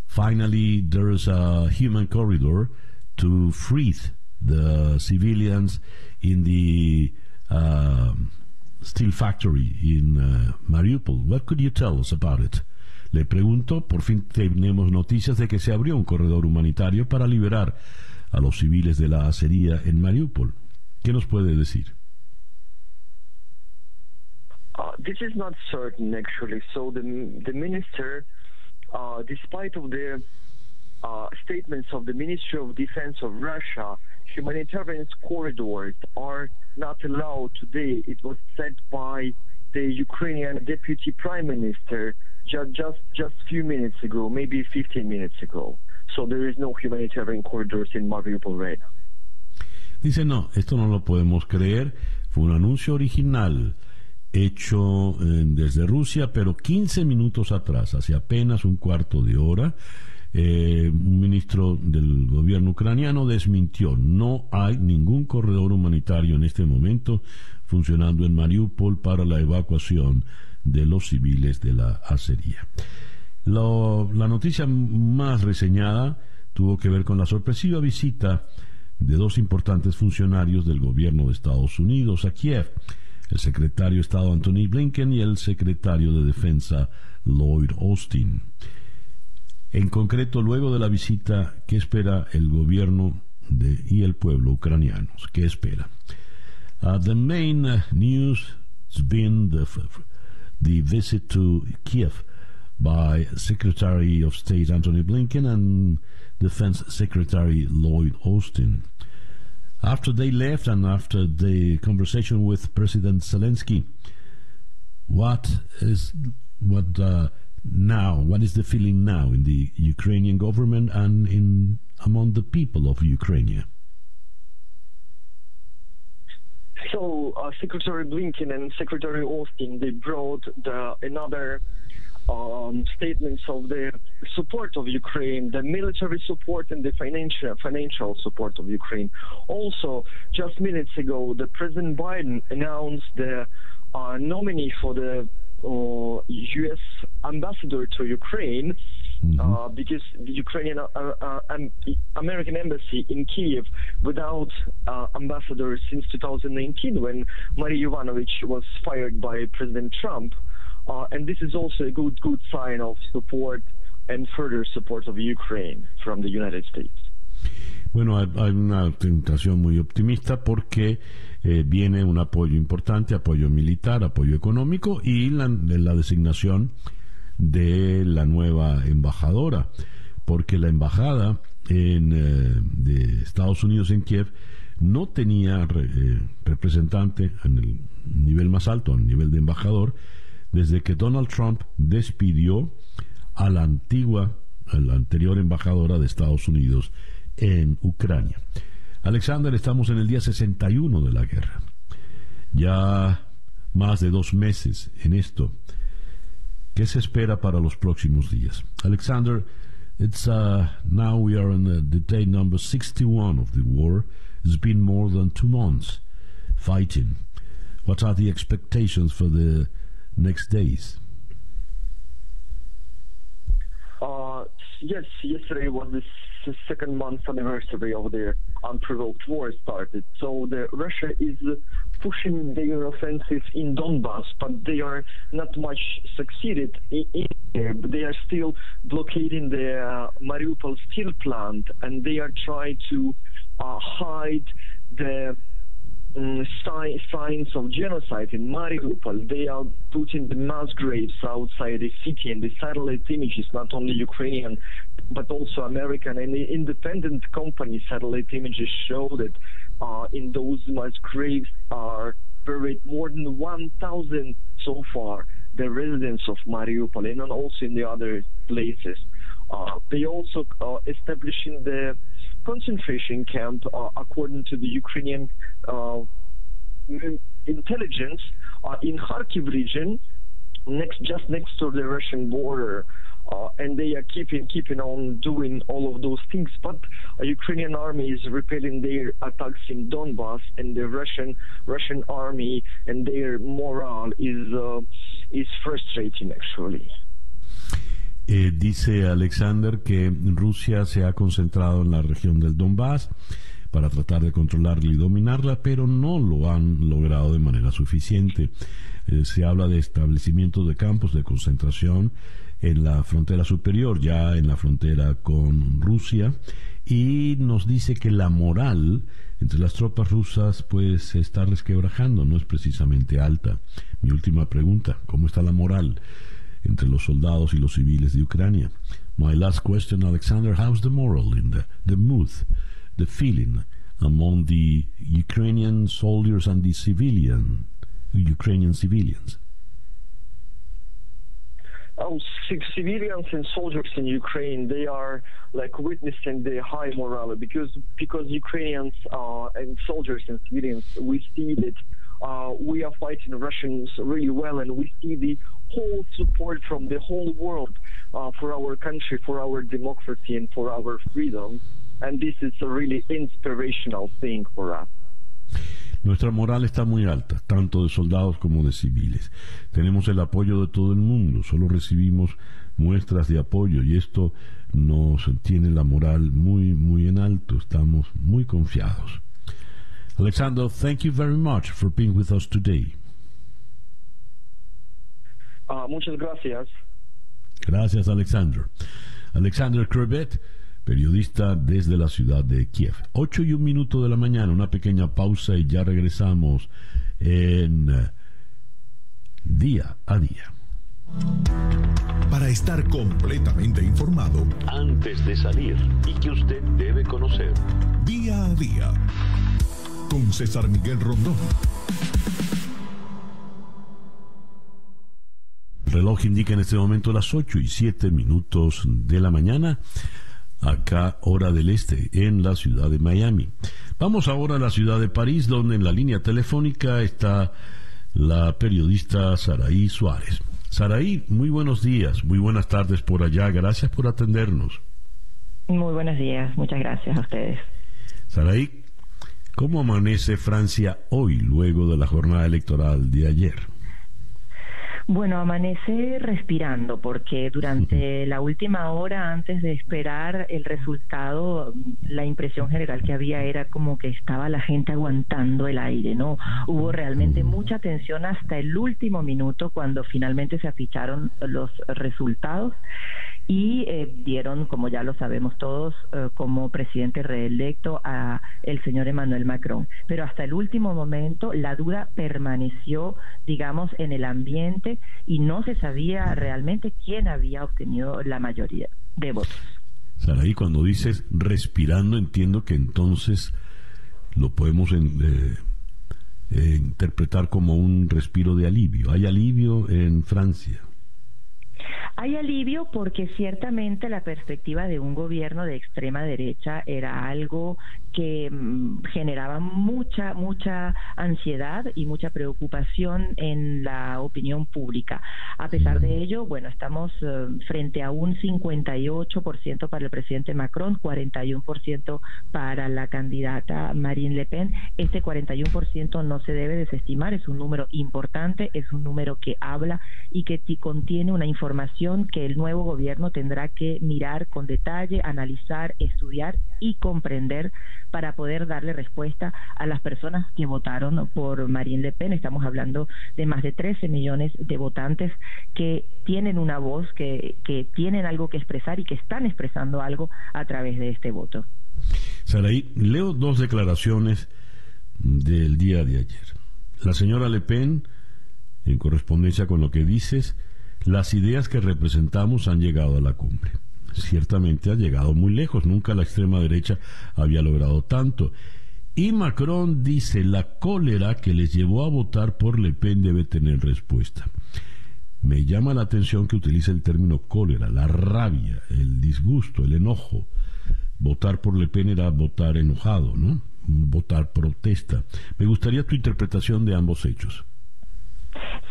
finally there is a human corridor to free the civilians in the uh, steel factory in uh, Mariupol. What could you tell us about it? Le pregunto, por fin tenemos noticias de que se abrió un corredor humanitario para liberar a los civiles de la acería en Mariupol. ¿Qué nos puede decir? Uh, this is not certain, actually. So the the minister, uh, despite of the uh, statements of the Ministry of Defense of Russia, humanitarian corridors are not allowed today. It was said by the Ukrainian Deputy Prime Minister just just just few minutes ago, maybe 15 minutes ago. So there is no humanitarian corridors in Mariupol right. Dice, no, esto no lo podemos creer. Fue un anuncio original hecho eh, desde Rusia, pero 15 minutos atrás, hace apenas un cuarto de hora, eh, un ministro del gobierno ucraniano desmintió. No hay ningún corredor humanitario en este momento funcionando en Mariupol para la evacuación de los civiles de la acería. La noticia más reseñada tuvo que ver con la sorpresiva visita de dos importantes funcionarios del gobierno de Estados Unidos a Kiev, el secretario de Estado Anthony Blinken y el secretario de Defensa Lloyd Austin. En concreto, luego de la visita, ¿qué espera el gobierno de, y el pueblo ucranianos? ¿Qué espera? Uh, the main news has been the, the visit to Kiev by Secretary of State Antony Blinken and Defense Secretary Lloyd Austin. After they left and after the conversation with President Zelensky, what is what uh, now? What is the feeling now in the Ukrainian government and in among the people of Ukraine? So, uh, Secretary Blinken and Secretary Austin they brought the, another um, statements of the support of Ukraine, the military support and the financial financial support of Ukraine. Also, just minutes ago, the President Biden announced the uh, nominee for the uh, U.S. ambassador to Ukraine. Mm-hmm. Uh, because the Ukrainian uh, uh, um, American embassy in Kiev without uh, ambassador since 2019 when Marie Yovanovich was fired by President Trump. Uh, and this is also a good, good sign of support and further support of Ukraine from the United States. Bueno, hay, una tentación muy optimista porque eh, viene un apoyo importante, apoyo militar, apoyo económico y la, la designación de la nueva embajadora, porque la embajada en, eh, de Estados Unidos en Kiev no tenía eh, representante en el nivel más alto, el nivel de embajador, desde que Donald Trump despidió a la antigua, a la anterior embajadora de Estados Unidos en Ucrania. Alexander, estamos en el día 61 de la guerra. Ya más de dos meses en esto. ¿Qué se espera para los próximos días? Alexander, it's uh, now we are on the, the day number 61 of the war. It's been more than two months fighting. What are the expectations for the next days? Uh, yes, yesterday was the second month anniversary of the unprovoked war started. So the Russia is pushing their offensive in Donbass, but they are not much succeeded in, in. They are still blockading the uh, Mariupol steel plant, and they are trying to uh, hide the um, signs of genocide in Mariupol. They are putting the mass graves outside the city, and the satellite images, not only Ukrainian, but also American and independent company satellite images show that uh, in those mass graves are buried more than 1,000 so far the residents of Mariupol, and also in the other places. Uh, they also uh, establishing the concentration camp, uh, according to the Ukrainian uh, intelligence, uh, in Kharkiv region, next just next to the Russian border. uh, and they are keeping keeping on doing all of those things. But Ukrainian army is repelling their attacks in Donbass, and the Russian Russian army and their morale is uh, is frustrating actually. Eh, dice Alexander que Rusia se ha concentrado en la región del Donbass para tratar de controlarla y dominarla, pero no lo han logrado de manera suficiente. Eh, se habla de establecimientos de campos de concentración en la frontera superior, ya en la frontera con Rusia, y nos dice que la moral entre las tropas rusas pues se está resquebrajando, no es precisamente alta. Mi última pregunta, ¿cómo está la moral entre los soldados y los civiles de Ucrania? My last question, Alexander, how's the moral in the, the mood, the feeling among the Ukrainian soldiers and the civilian, Ukrainian civilians? Oh, civilians and soldiers in Ukraine, they are like witnessing the high morale because because Ukrainians uh, and soldiers and civilians, we see that uh, we are fighting Russians really well, and we see the whole support from the whole world uh, for our country, for our democracy, and for our freedom. And this is a really inspirational thing for us. Nuestra moral está muy alta, tanto de soldados como de civiles. Tenemos el apoyo de todo el mundo, solo recibimos muestras de apoyo y esto nos tiene la moral muy, muy en alto. Estamos muy confiados. Alexander, thank you very much for being with us today. Uh, muchas gracias. Gracias, Alexander. Alexander Crevet periodista desde la ciudad de Kiev. Ocho y un minuto de la mañana, una pequeña pausa y ya regresamos en eh, día a día. Para estar completamente informado, antes de salir y que usted debe conocer, día a día, con César Miguel Rondón. Reloj indica en este momento las ocho y siete minutos de la mañana acá hora del este, en la ciudad de Miami. Vamos ahora a la ciudad de París, donde en la línea telefónica está la periodista Saraí Suárez. Saraí, muy buenos días, muy buenas tardes por allá, gracias por atendernos. Muy buenos días, muchas gracias a ustedes. Saraí, ¿cómo amanece Francia hoy, luego de la jornada electoral de ayer? Bueno, amanece respirando porque durante <laughs> la última hora antes de esperar el resultado, la impresión general que había era como que estaba la gente aguantando el aire, ¿no? Hubo realmente mucha tensión hasta el último minuto cuando finalmente se aficharon los resultados y eh, dieron, como ya lo sabemos todos, eh, como presidente reelecto a el señor Emmanuel Macron. Pero hasta el último momento la duda permaneció, digamos, en el ambiente y no se sabía realmente quién había obtenido la mayoría de votos. Saraí, cuando dices respirando, entiendo que entonces lo podemos eh, interpretar como un respiro de alivio. ¿Hay alivio en Francia? Hay alivio porque ciertamente la perspectiva de un gobierno de extrema derecha era algo que mm, generaba mucha, mucha ansiedad y mucha preocupación en la opinión pública. A pesar de ello, bueno, estamos eh, frente a un 58% para el presidente Macron, 41% para la candidata Marine Le Pen. Este 41% no se debe desestimar, es un número importante, es un número que habla y que contiene una información que el nuevo gobierno tendrá que mirar con detalle, analizar, estudiar y comprender para poder darle respuesta a las personas que votaron por Marine Le Pen. Estamos hablando de más de 13 millones de votantes que tienen una voz, que, que tienen algo que expresar y que están expresando algo a través de este voto. Saraí, leo dos declaraciones del día de ayer. La señora Le Pen, en correspondencia con lo que dices, las ideas que representamos han llegado a la cumbre ciertamente ha llegado muy lejos. Nunca la extrema derecha había logrado tanto. Y Macron dice, la cólera que les llevó a votar por Le Pen debe tener respuesta. Me llama la atención que utilice el término cólera, la rabia, el disgusto, el enojo. Votar por Le Pen era votar enojado, ¿no? Votar protesta. Me gustaría tu interpretación de ambos hechos.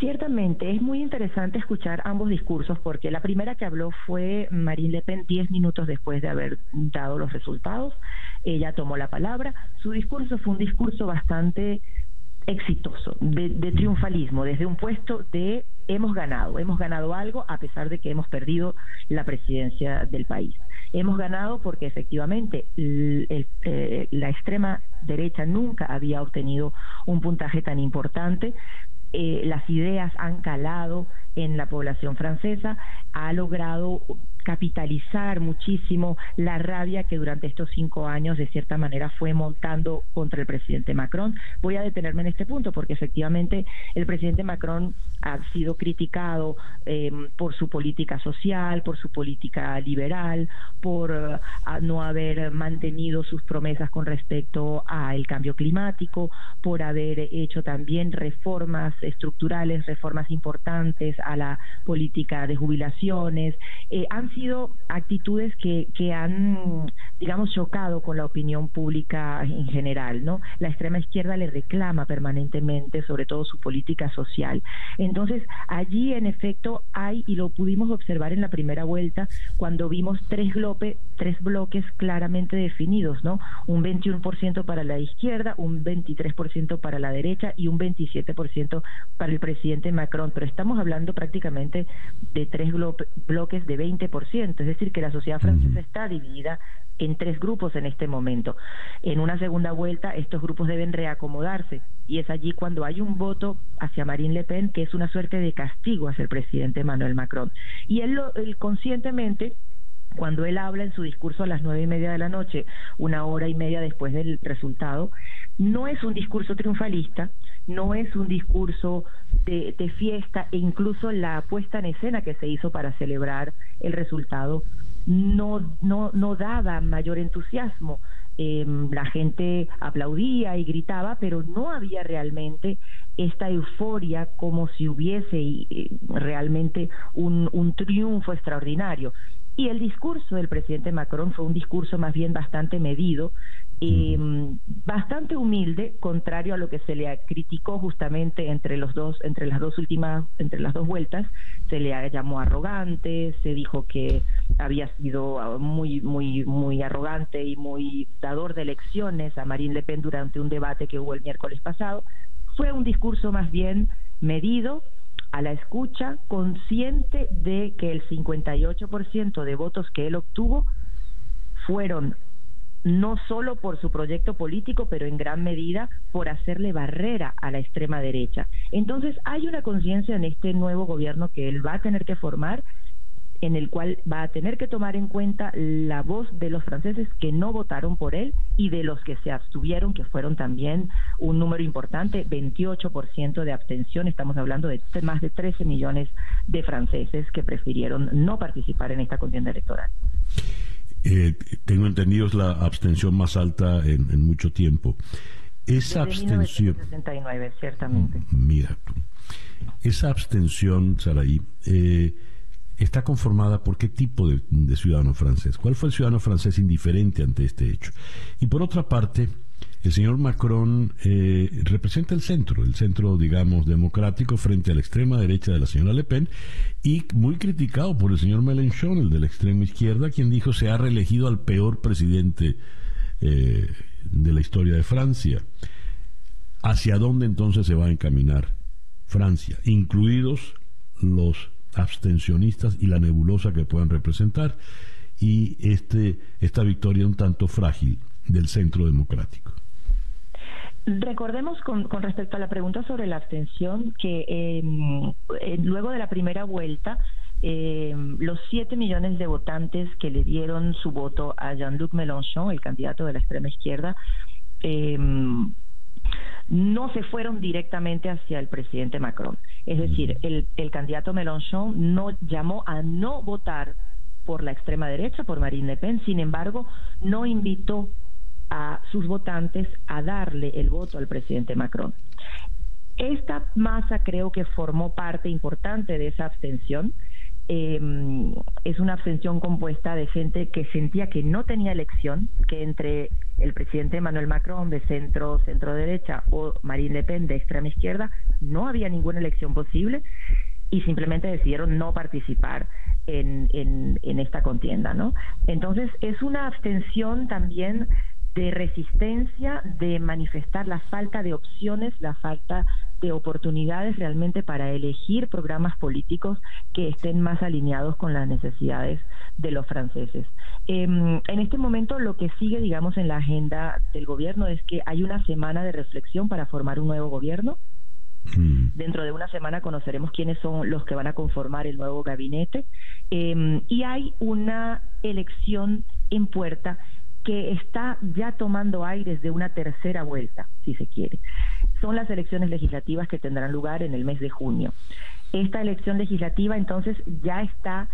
Ciertamente, es muy interesante escuchar ambos discursos porque la primera que habló fue Marine Le Pen diez minutos después de haber dado los resultados. Ella tomó la palabra. Su discurso fue un discurso bastante exitoso, de, triunfalismo, desde un puesto de hemos ganado, hemos ganado algo a pesar de que hemos perdido la presidencia del país. Hemos ganado porque efectivamente eh, la extrema derecha nunca había obtenido un puntaje tan importante. Eh, las ideas han calado en la población francesa, ha logrado capitalizar muchísimo la rabia que durante estos cinco años de cierta manera fue montando contra el presidente Macron. Voy a detenerme en este punto porque efectivamente el presidente Macron ha sido criticado eh, por su política social, por su política liberal, por eh, no haber mantenido sus promesas con respecto al cambio climático, por haber hecho también reformas estructurales, reformas importantes a la política de jubilaciones. Eh, han actitudes que, que han, digamos, chocado con la opinión pública en general, ¿no? La extrema izquierda le reclama permanentemente, sobre todo su política social. Entonces, allí en efecto hay, y lo pudimos observar en la primera vuelta, cuando vimos tres, glope, tres bloques claramente definidos, ¿no? Un 21% para la izquierda, un 23% para la derecha y un 27% para el presidente Macron. Pero estamos hablando prácticamente de tres bloques de 20%, es decir, que la sociedad francesa está dividida en tres grupos en este momento. En una segunda vuelta, estos grupos deben reacomodarse y es allí cuando hay un voto hacia Marine Le Pen que es una suerte de castigo hacia el presidente Emmanuel Macron. Y él, lo, él conscientemente cuando él habla en su discurso a las nueve y media de la noche, una hora y media después del resultado, no es un discurso triunfalista, no es un discurso de, de, fiesta e incluso la puesta en escena que se hizo para celebrar el resultado no, no, no daba mayor entusiasmo. Em, la gente aplaudía y gritaba, pero no había realmente esta euforia como si hubiese eh, realmente un, un triunfo extraordinario. Y el discurso del presidente Macron fue un discurso más bien bastante medido, eh, bastante humilde, contrario a lo que se le criticó justamente entre los dos, entre las dos últimas, entre las dos vueltas, se le llamó arrogante, se dijo que había sido ah, muy, muy, muy arrogante y muy dador de elecciones a Marine Le Pen durante un debate que hubo el miércoles pasado. Fue un discurso más bien medido, a la escucha, consciente de que el 58% de votos que él obtuvo fueron no solo por su proyecto político, pero en gran medida por hacerle barrera a la extrema derecha. Entonces hay una conciencia en este nuevo gobierno que él va a tener que formar en el cual va a tener que tomar en cuenta la voz de los franceses que no votaron por él y de los que se abstuvieron, que fueron también un número importante, 28% de abstención, estamos hablando de más de 13 millones de franceses que prefirieron no participar en esta contienda electoral. Eh, tengo entendido es la abstención más alta en, mucho tiempo. Esa abstención. ciertamente. Mira Esa abstención, Saraí, eh, está conformada por qué tipo de, ciudadano francés. ¿Cuál fue el ciudadano francés indiferente ante este hecho? Y por otra parte, el señor Macron eh, representa el centro, el centro, digamos, democrático frente a la extrema derecha de la señora Le Pen y muy criticado por el señor Mélenchon, el de la extrema izquierda, quien dijo se ha reelegido al peor presidente eh, de la historia de Francia. ¿Hacia dónde entonces se va a encaminar Francia, incluidos los abstencionistas y la nebulosa que puedan representar y este esta victoria un tanto frágil del centro democrático. Recordemos con, respecto a la pregunta sobre la abstención que em, luego de la primera vuelta em, los 7 millones de votantes que le dieron su voto a Jean-Luc Mélenchon, el candidato de la extrema izquierda, em, no se fueron directamente hacia el presidente Macron. Es decir, el, el candidato Mélenchon no llamó a no votar por la extrema derecha, por Marine Le Pen, sin embargo, no invitó a sus votantes a darle el voto al presidente Macron. Esta masa creo que formó parte importante de esa abstención. Em, es una abstención compuesta de gente que sentía que no tenía elección, que entre el presidente Emmanuel Macron de centro, centro derecha o Marine Le Pen de extrema izquierda, no había ninguna elección posible y simplemente decidieron no participar en, en, en esta contienda, ¿no? Entonces es una abstención también de resistencia, de manifestar la falta de opciones, la falta de oportunidades realmente para elegir programas políticos que estén más alineados con las necesidades de los franceses. Em, en este momento lo que sigue, digamos, en la agenda del gobierno es que hay una semana de reflexión para formar un nuevo gobierno. Mm. Dentro de una semana conoceremos quiénes son los que van a conformar el nuevo gabinete em, y hay una elección en puerta que está ya tomando aires de una tercera vuelta, si se quiere. Son las elecciones legislativas que tendrán lugar en el mes de junio. Esta elección legislativa entonces ya está,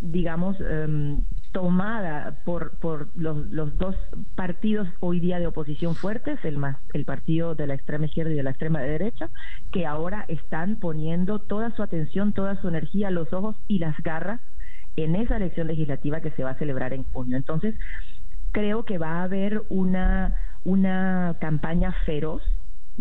digamos, em, tomada por, por los, los, dos partidos hoy día de oposición fuertes, el, más, el partido de la extrema izquierda y de la extrema derecha, que ahora están poniendo toda su atención, toda su energía, los ojos y las garras en esa elección legislativa que se va a celebrar en junio. Entonces, Creo que va a haber una, una campaña feroz.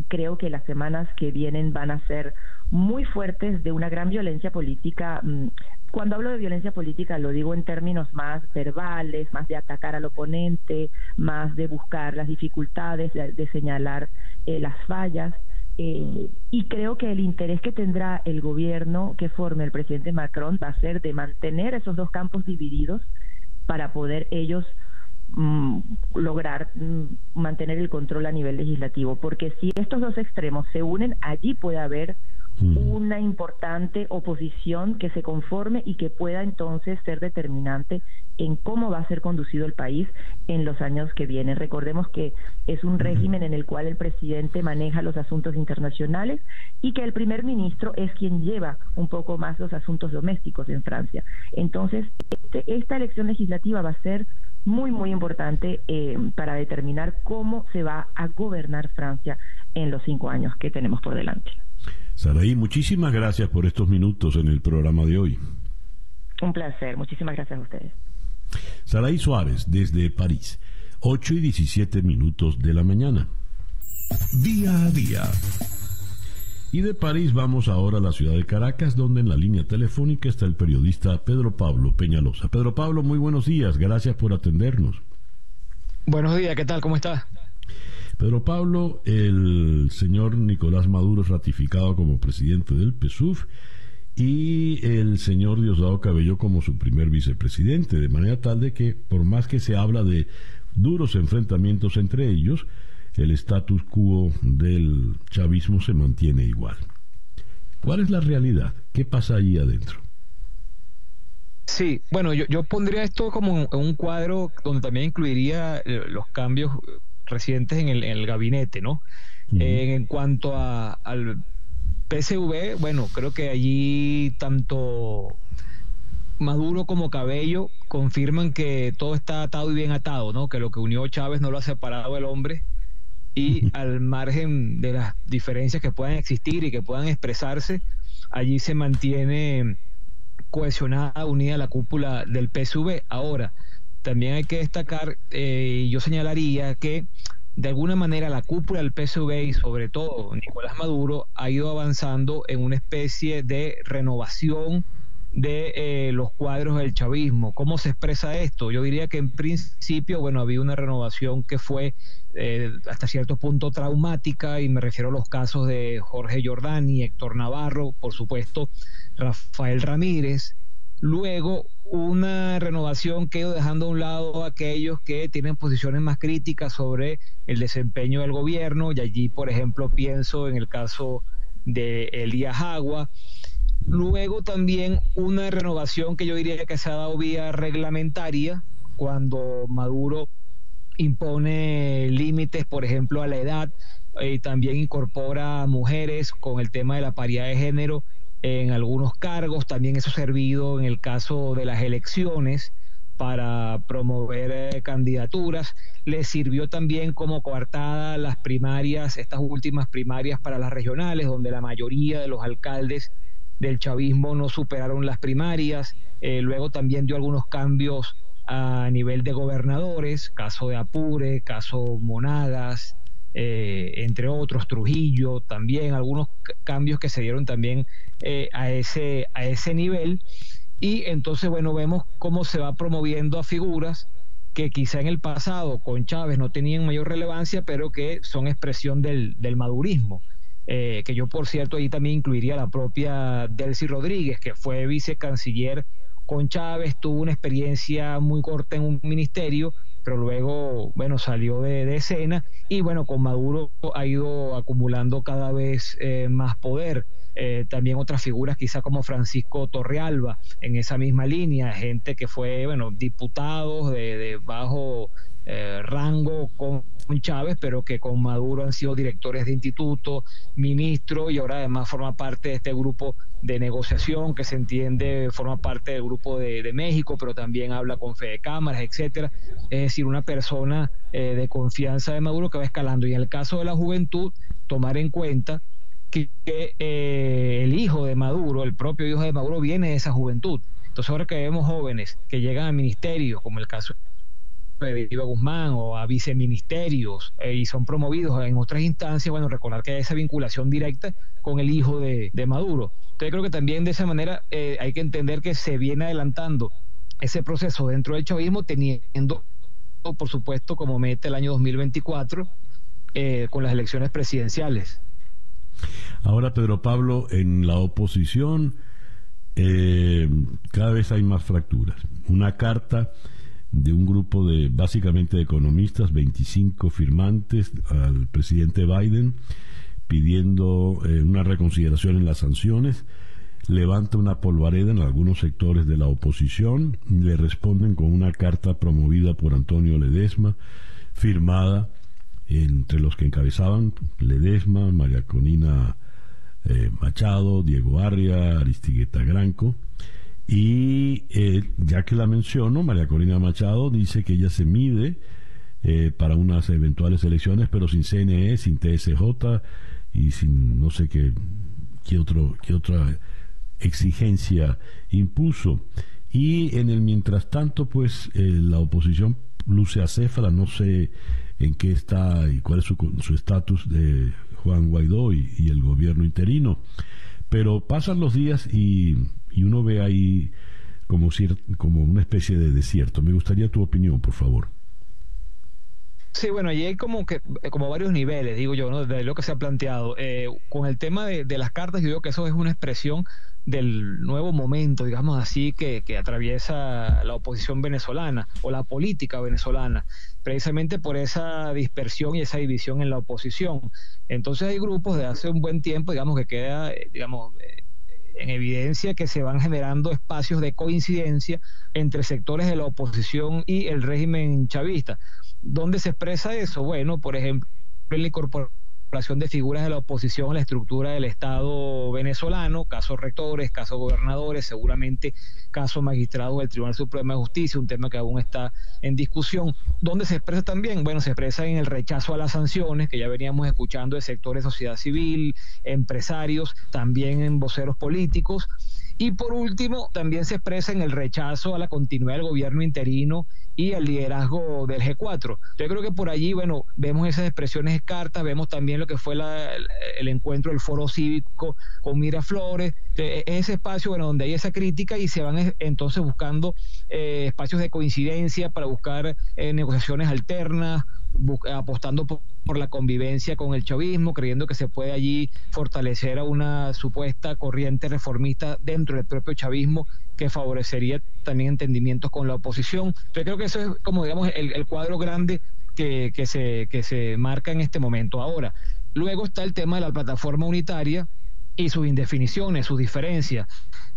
Creo que las semanas que vienen van a ser muy fuertes de una gran violencia política. Mm, cuando hablo de violencia política lo digo en términos más verbales, más de atacar al oponente, más de buscar las dificultades, de, señalar eh, las fallas. Eh, y creo que el interés que tendrá el gobierno que forme el presidente Macron va a ser de mantener esos dos campos divididos para poder ellos lograr mm, mantener el control a nivel legislativo, porque si estos dos extremos se unen, allí puede haber mm. una importante oposición que se conforme y que pueda entonces ser determinante en cómo va a ser conducido el país en los años que vienen. Recordemos que es un régimen en el cual el presidente maneja los asuntos internacionales y que el primer ministro es quien lleva un poco más los asuntos domésticos en Francia. Entonces, este, esta elección legislativa va a ser muy, muy importante eh, para determinar cómo se va a gobernar Francia en los cinco años que tenemos por delante. Saraí, muchísimas gracias por estos minutos en el programa de hoy. Un placer, muchísimas gracias a ustedes. Saraí Suárez, desde París, 8 y 17 minutos de la mañana. Día a día. Y de París vamos ahora a la ciudad de Caracas, donde en la línea telefónica está el periodista Pedro Pablo Peñalosa. Pedro Pablo, muy buenos días, gracias por atendernos. Buenos días, ¿qué tal? ¿Cómo está? Pedro Pablo, el señor Nicolás Maduro es ratificado como presidente del PSUV y el señor Diosdado Cabello como su primer vicepresidente, de manera tal de que por más que se habla de duros enfrentamientos entre ellos, el status quo del chavismo se mantiene igual. ¿Cuál es la realidad? ¿Qué pasa ahí adentro? Sí, bueno, yo, pondría esto como un cuadro donde también incluiría eh, los cambios recientes en el, gabinete, ¿no? en cuanto a, al PSV, bueno, creo que allí tanto Maduro como Cabello confirman que todo está atado y bien atado, ¿no? Que lo que unió Chávez no lo ha separado el hombre y al margen de las diferencias que puedan existir y que puedan expresarse, allí se mantiene cohesionada, unida la cúpula del PSV. Ahora, también hay que destacar, eh, yo señalaría que de alguna manera la cúpula del PSV y sobre todo Nicolás Maduro ha ido avanzando en una especie de renovación de eh, los cuadros del chavismo. ¿Cómo se expresa esto? Yo diría que en principio, bueno, había una renovación que fue eh, hasta cierto punto traumática y me refiero a los casos de Jorge Jordani, Héctor Navarro, por supuesto, Rafael Ramírez. Luego, una renovación que dejando a un lado aquellos que tienen posiciones más críticas sobre el desempeño del gobierno, y allí, por ejemplo, pienso en el caso de Elías Agua Luego también una renovación que yo diría que se ha dado vía reglamentaria, cuando Maduro impone límites, por ejemplo, a la edad, y también incorpora mujeres con el tema de la paridad de género en algunos cargos, también eso ha servido en el caso de las elecciones para promover eh, candidaturas, le sirvió también como coartada las primarias, estas últimas primarias para las regionales, donde la mayoría de los alcaldes del chavismo no superaron las primarias, eh, luego también dio algunos cambios a nivel de gobernadores, caso de Apure, caso Monagas, eh, entre otros, Trujillo, también algunos cambios que se dieron también eh, a, ese, a ese nivel. Y entonces, bueno, vemos cómo se va promoviendo a figuras que quizá en el pasado con Chávez no tenían mayor relevancia, pero que son expresión del, del madurismo. Eh, que yo por cierto ahí también incluiría la propia Delcy Rodríguez, que fue vicecanciller con Chávez, tuvo una experiencia muy corta en un ministerio, pero luego, bueno, salió de, escena y bueno, con Maduro ha ido acumulando cada vez eh, más poder. Eh, también otras figuras quizá como Francisco Torrealba en esa misma línea, gente que fue, bueno, diputados de, bajo eh, rango con Chávez, pero que con Maduro han sido directores de instituto, ministro y ahora además forma parte de este grupo de negociación que se entiende, forma parte del grupo de, México, pero también habla con Fede Cámaras, etcétera. Es decir, una persona eh, de confianza de Maduro que va escalando. Y en el caso de la juventud, tomar en cuenta que, eh, el hijo de Maduro, el propio hijo de Maduro, viene de esa juventud. Entonces ahora que vemos jóvenes que llegan a ministerios, como el caso de Iba Guzmán o a viceministerios eh, y son promovidos en otras instancias, bueno, recordar que hay esa vinculación directa con el hijo de, Maduro. Entonces creo que también de esa manera eh, hay que entender que se viene adelantando ese proceso dentro del chavismo teniendo, por supuesto, como mete el año 2024 con las elecciones presidenciales. Ahora, Pedro Pablo, en la oposición eh, cada vez hay más fracturas. Una carta de un grupo de básicamente de economistas, 25 firmantes al presidente Biden pidiendo eh, una reconsideración en las sanciones, levanta una polvareda en algunos sectores de la oposición, le responden con una carta promovida por Antonio Ledesma, firmada entre los que encabezaban Ledesma, María Conina eh, Machado, Diego Arria, Aristigueta Granco. Y eh, ya que la menciono, María Corina Machado dice que ella se mide eh, para unas eventuales elecciones, pero sin CNE, sin TSJ y sin no sé qué, qué, otro, qué otra exigencia impuso. Y en el mientras tanto, pues la oposición luce acéfala, no sé en qué está y cuál es su estatus de Juan Guaidó y, el gobierno interino. Pero pasan los días y, uno ve ahí como, como una especie de desierto. Me gustaría tu opinión, por favor. Sí, bueno, allí hay como que como varios niveles, digo yo, ¿no? de lo que se ha planteado. Eh, con el tema de, de, las cartas, yo digo que eso es una expresión del nuevo momento, digamos así, que, que, atraviesa la oposición venezolana o la política venezolana, precisamente por esa dispersión y esa división en la oposición. Entonces hay grupos de hace un buen tiempo, digamos, que queda, eh, digamos, eh, en evidencia que se van generando espacios de coincidencia entre sectores de la oposición y el régimen chavista. ¿Dónde se expresa eso? Bueno, por ejemplo, en la de figuras de la oposición a la estructura del Estado venezolano, casos rectores, casos gobernadores, seguramente casos magistrados del Tribunal Supremo de Justicia, un tema que aún está en discusión. ¿Dónde se expresa también? Bueno, se expresa en el rechazo a las sanciones, que ya veníamos escuchando de sectores de sociedad civil, empresarios, también en voceros políticos. Y por último, también se expresa en el rechazo a la continuidad del gobierno interino y el liderazgo del G4. Yo creo que por allí, bueno, vemos esas expresiones de cartas, vemos también lo que fue el, encuentro del foro cívico con Miraflores, e, ese espacio, bueno, donde hay esa crítica y se van entonces buscando eh, espacios de coincidencia para buscar eh, negociaciones alternas, apostando por, la convivencia con el chavismo, creyendo que se puede allí fortalecer a una supuesta corriente reformista dentro del propio chavismo que favorecería también entendimientos con la oposición. Yo creo que eso es como digamos el, cuadro grande que, que, se, que se marca en este momento. Ahora, luego está el tema de la plataforma unitaria y sus indefiniciones, sus diferencias.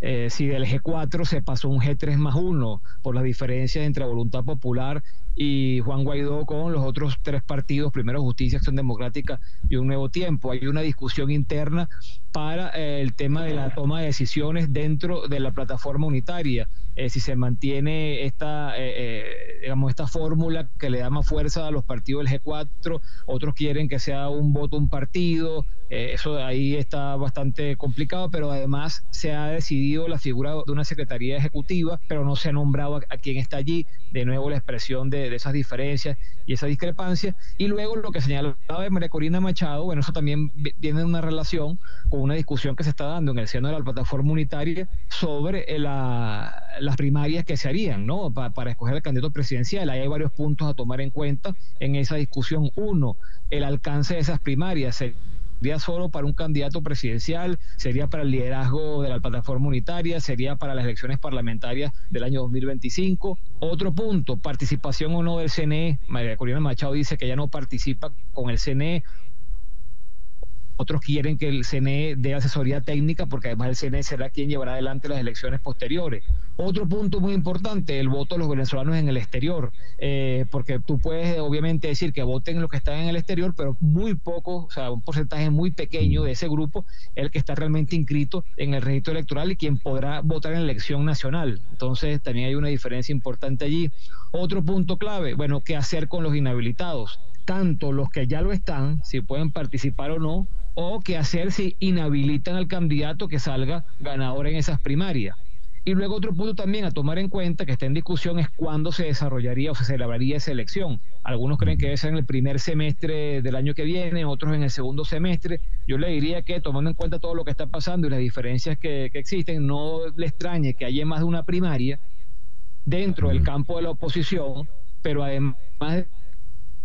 Eh, si del G4 se pasó un G3 más 1 por las diferencias entre voluntad popular y Juan Guaidó con los otros tres partidos, primero Justicia, Acción Democrática y Un Nuevo Tiempo. Hay una discusión interna para eh, el tema de la toma de decisiones dentro de la plataforma unitaria. Eh, si se mantiene esta, eh, digamos, esta fórmula que le da más fuerza a los partidos del G4, otros quieren que sea un voto un partido, eso ahí está bastante complicado, pero además se ha decidido la figura de una secretaría ejecutiva, pero no se ha nombrado a, a quien está allí, de nuevo la expresión de de, esas diferencias y esa discrepancia. Y luego lo que señalaba de María Corina Machado, bueno, eso también tiene una relación con una discusión que se está dando en el seno de la plataforma unitaria sobre eh, las primarias que se harían, ¿no? para escoger el candidato presidencial. Ahí hay varios puntos a tomar en cuenta en esa discusión. Uno, el alcance de esas primarias sería solo para un candidato presidencial, sería para el liderazgo de la plataforma unitaria, sería para las elecciones parlamentarias del año 2025. Otro punto, participación o no del CNE. María Corina Machado dice que ya no participa con el CNE otros quieren que el CNE dé asesoría técnica porque además el CNE será quien llevará adelante las elecciones posteriores. Otro punto muy importante, el voto de los venezolanos en el exterior, eh, porque tú puedes obviamente decir que voten los que están en el exterior, pero muy poco, o sea, un porcentaje muy pequeño de ese grupo el que está realmente inscrito en el registro electoral y quien podrá votar en la elección nacional. Entonces también hay una diferencia importante allí. Otro punto clave, bueno, ¿qué hacer con los inhabilitados? Tanto los que ya lo están, si pueden participar o no, o qué hacer si inhabilitan al candidato que salga ganador en esas primarias. Y luego otro punto también a tomar en cuenta que está en discusión es cuándo se desarrollaría o se celebraría esa elección. Algunos creen que debe ser en el primer semestre del año que viene, otros en el segundo semestre. Yo le diría que tomando en cuenta todo lo que está pasando y las diferencias que, que existen, no le extrañe que haya más de una primaria dentro del campo de la oposición, pero además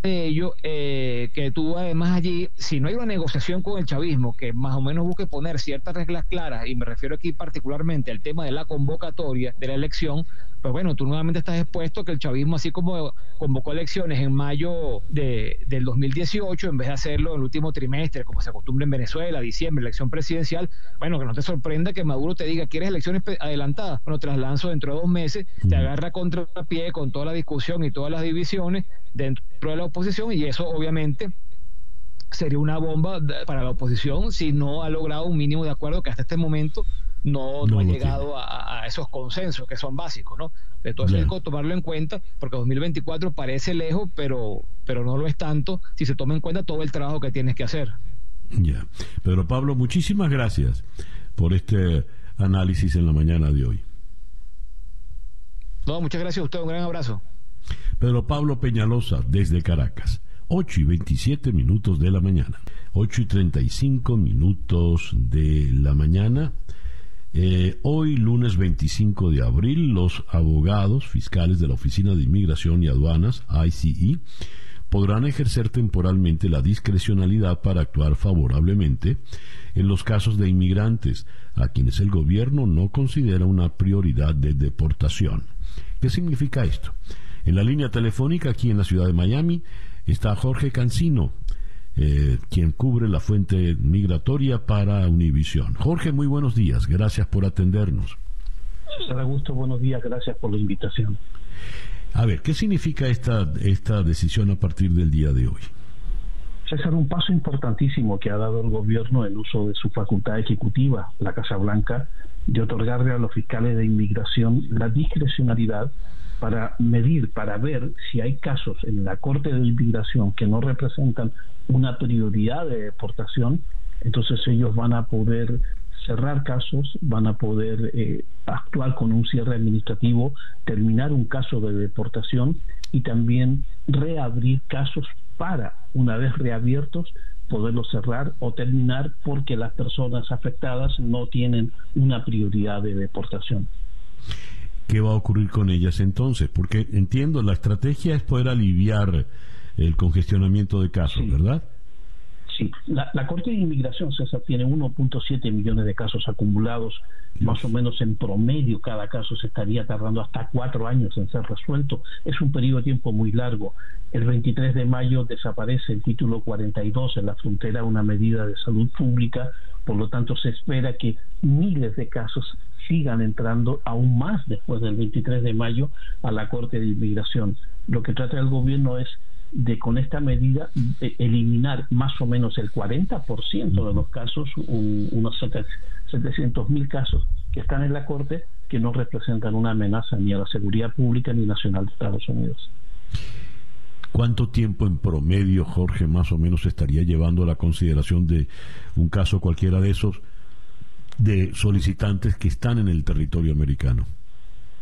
de ello, eh, que tú además allí, si no hay una negociación con el chavismo que más o menos busque poner ciertas reglas claras, y me refiero aquí particularmente al tema de la convocatoria de la elección, pues bueno, tú nuevamente estás expuesto que el chavismo, así como convocó elecciones en mayo de, del 2018, en vez de hacerlo en el último trimestre, como se acostumbra en Venezuela, diciembre, elección presidencial, bueno, que no te sorprenda que Maduro te diga, ¿quieres elecciones adelantadas? Bueno, traslanzo dentro de dos meses, te agarra contra pie con toda la discusión y todas las divisiones dentro de la oposición y eso obviamente sería una bomba para la oposición si no ha logrado un mínimo de acuerdo que hasta este momento no, no, ha llegado a, esos consensos que son básicos, ¿no? Entonces hay que tomarlo en cuenta porque 2024 parece lejos, pero, pero no lo es tanto si se toma en cuenta todo el trabajo que tienes que hacer. Ya. Pedro Pablo, muchísimas gracias por este análisis en la mañana de hoy. No, muchas gracias a usted, un gran abrazo. Pedro Pablo Peñalosa, desde Caracas. 8 y 27 minutos de la mañana. 8 y 35 minutos de la mañana. Eh, hoy, lunes 25 de abril, los abogados fiscales de la Oficina de Inmigración y Aduanas, ICE, podrán ejercer temporalmente la discrecionalidad para actuar favorablemente en los casos de inmigrantes a quienes el gobierno no considera una prioridad de deportación. ¿Qué significa esto? En la línea telefónica aquí en la ciudad de Miami está Jorge Cancino, eh, quien cubre la fuente migratoria para Univisión. Jorge, muy buenos días, gracias por atendernos. César Augusto, buenos días, gracias por la invitación. A ver, ¿qué significa esta, esta decisión a partir del día de hoy? César, un paso importantísimo que ha dado el gobierno en uso de su facultad ejecutiva, la Casa Blanca, de otorgarle a los fiscales de inmigración la discrecionalidad para medir, para ver si hay casos en la Corte de Inmigración que no representan una prioridad de deportación, entonces ellos van a poder cerrar casos, van a poder eh, actuar con un cierre administrativo, terminar un caso de deportación y también reabrir casos para, una vez reabiertos, poderlos cerrar o terminar porque las personas afectadas no tienen una prioridad de deportación. ¿Qué va a ocurrir con ellas entonces? Porque entiendo, la estrategia es poder aliviar el congestionamiento de casos, ¿verdad? Sí, la, Corte de Inmigración, César, tiene 1.7 millones de casos acumulados, más o menos en promedio cada caso se estaría tardando hasta cuatro años en ser resuelto. Es un periodo de tiempo muy largo. El 23 de mayo desaparece el título 42 en la frontera, una medida de salud pública Por lo tanto, se espera que miles de casos sigan entrando aún más después del 23 de mayo a la Corte de Inmigración. Lo que trata el gobierno es de con esta medida eliminar más o menos el 40% de los casos, unos 700 mil casos que están en la Corte que no representan una amenaza ni a la seguridad pública ni nacional de Estados Unidos. ¿Cuánto tiempo en promedio, Jorge, más o menos estaría llevando a la consideración de un caso cualquiera de esos de solicitantes que están en el territorio americano?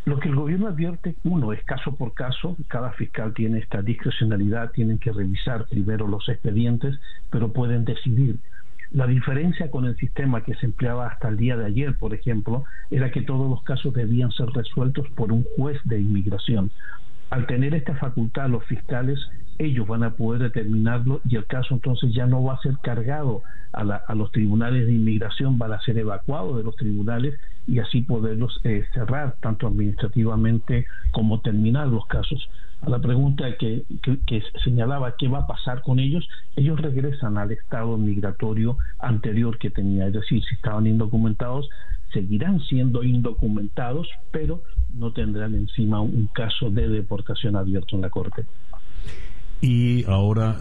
Lo que el gobierno advierte, uno, es caso por caso, cada fiscal tiene esta discrecionalidad, tienen que revisar primero los expedientes, pero pueden decidir. La diferencia con el sistema que se empleaba hasta el día de ayer, por ejemplo, era que todos los casos debían ser resueltos por un juez de inmigración. Al tener esta facultad los fiscales, ellos van a poder determinarlo y el caso entonces ya no va a ser cargado a, los tribunales de inmigración, van a ser evacuado de los tribunales y así poderlos eh, cerrar tanto administrativamente como terminar los casos. A la pregunta que, que, señalaba qué va a pasar con ellos, ellos regresan al estado migratorio anterior que tenía, es decir, si estaban indocumentados, seguirán siendo indocumentados, pero no tendrán encima un caso de deportación abierto en la Corte. Y ahora,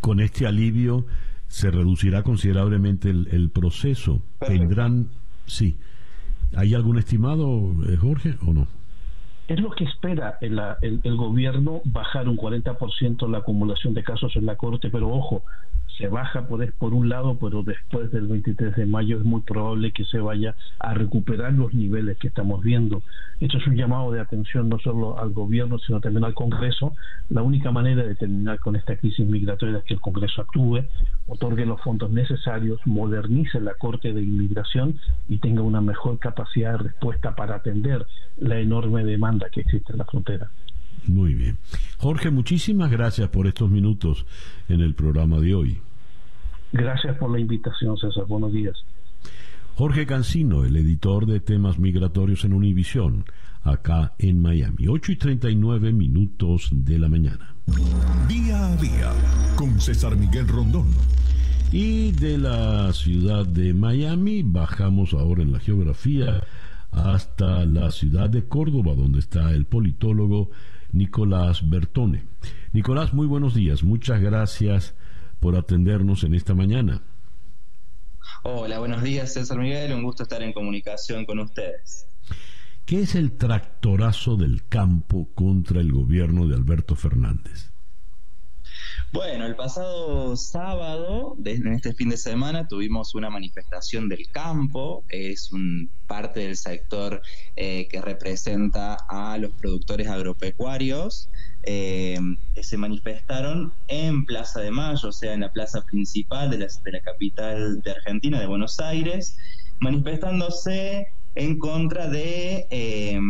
con este alivio, se reducirá considerablemente el, proceso. Tendrán, sí. ¿Hay algún estimado, eh, Jorge, o no? Es lo que espera el, el, gobierno bajar un 40% la acumulación de casos en la Corte, pero ojo, se baja por, por un lado, pero después del 23 de mayo es muy probable que se vaya a recuperar los niveles que estamos viendo. Esto es un llamado de atención no solo al gobierno, sino también al Congreso. La única manera de terminar con esta crisis migratoria es que el Congreso actúe, otorgue los fondos necesarios, modernice la Corte de Inmigración y tenga una mejor capacidad de respuesta para atender la enorme demanda que existe en la frontera. Muy bien. Jorge, muchísimas gracias por estos minutos en el programa de hoy. Gracias por la invitación, César. Buenos días. Jorge Cancino, el editor de temas migratorios en Univisión, acá en Miami. 8 y 39 minutos de la mañana. Día a día, con César Miguel Rondón. Y de la ciudad de Miami bajamos ahora en la geografía hasta la ciudad de Córdoba, donde está el politólogo Nicolás Bertone. Nicolás, muy buenos días. Muchas gracias por atendernos en esta mañana. Hola, buenos días César Miguel, un gusto estar en comunicación con ustedes. ¿Qué es el tractorazo del campo contra el gobierno de Alberto Fernández? Bueno, el pasado sábado, en este fin de semana, tuvimos una manifestación del campo. Es un parte del sector eh, que representa a los productores agropecuarios. Eh, se manifestaron en Plaza de Mayo, o sea, en la plaza principal de la, capital de Argentina, de Buenos Aires, manifestándose en contra de eh,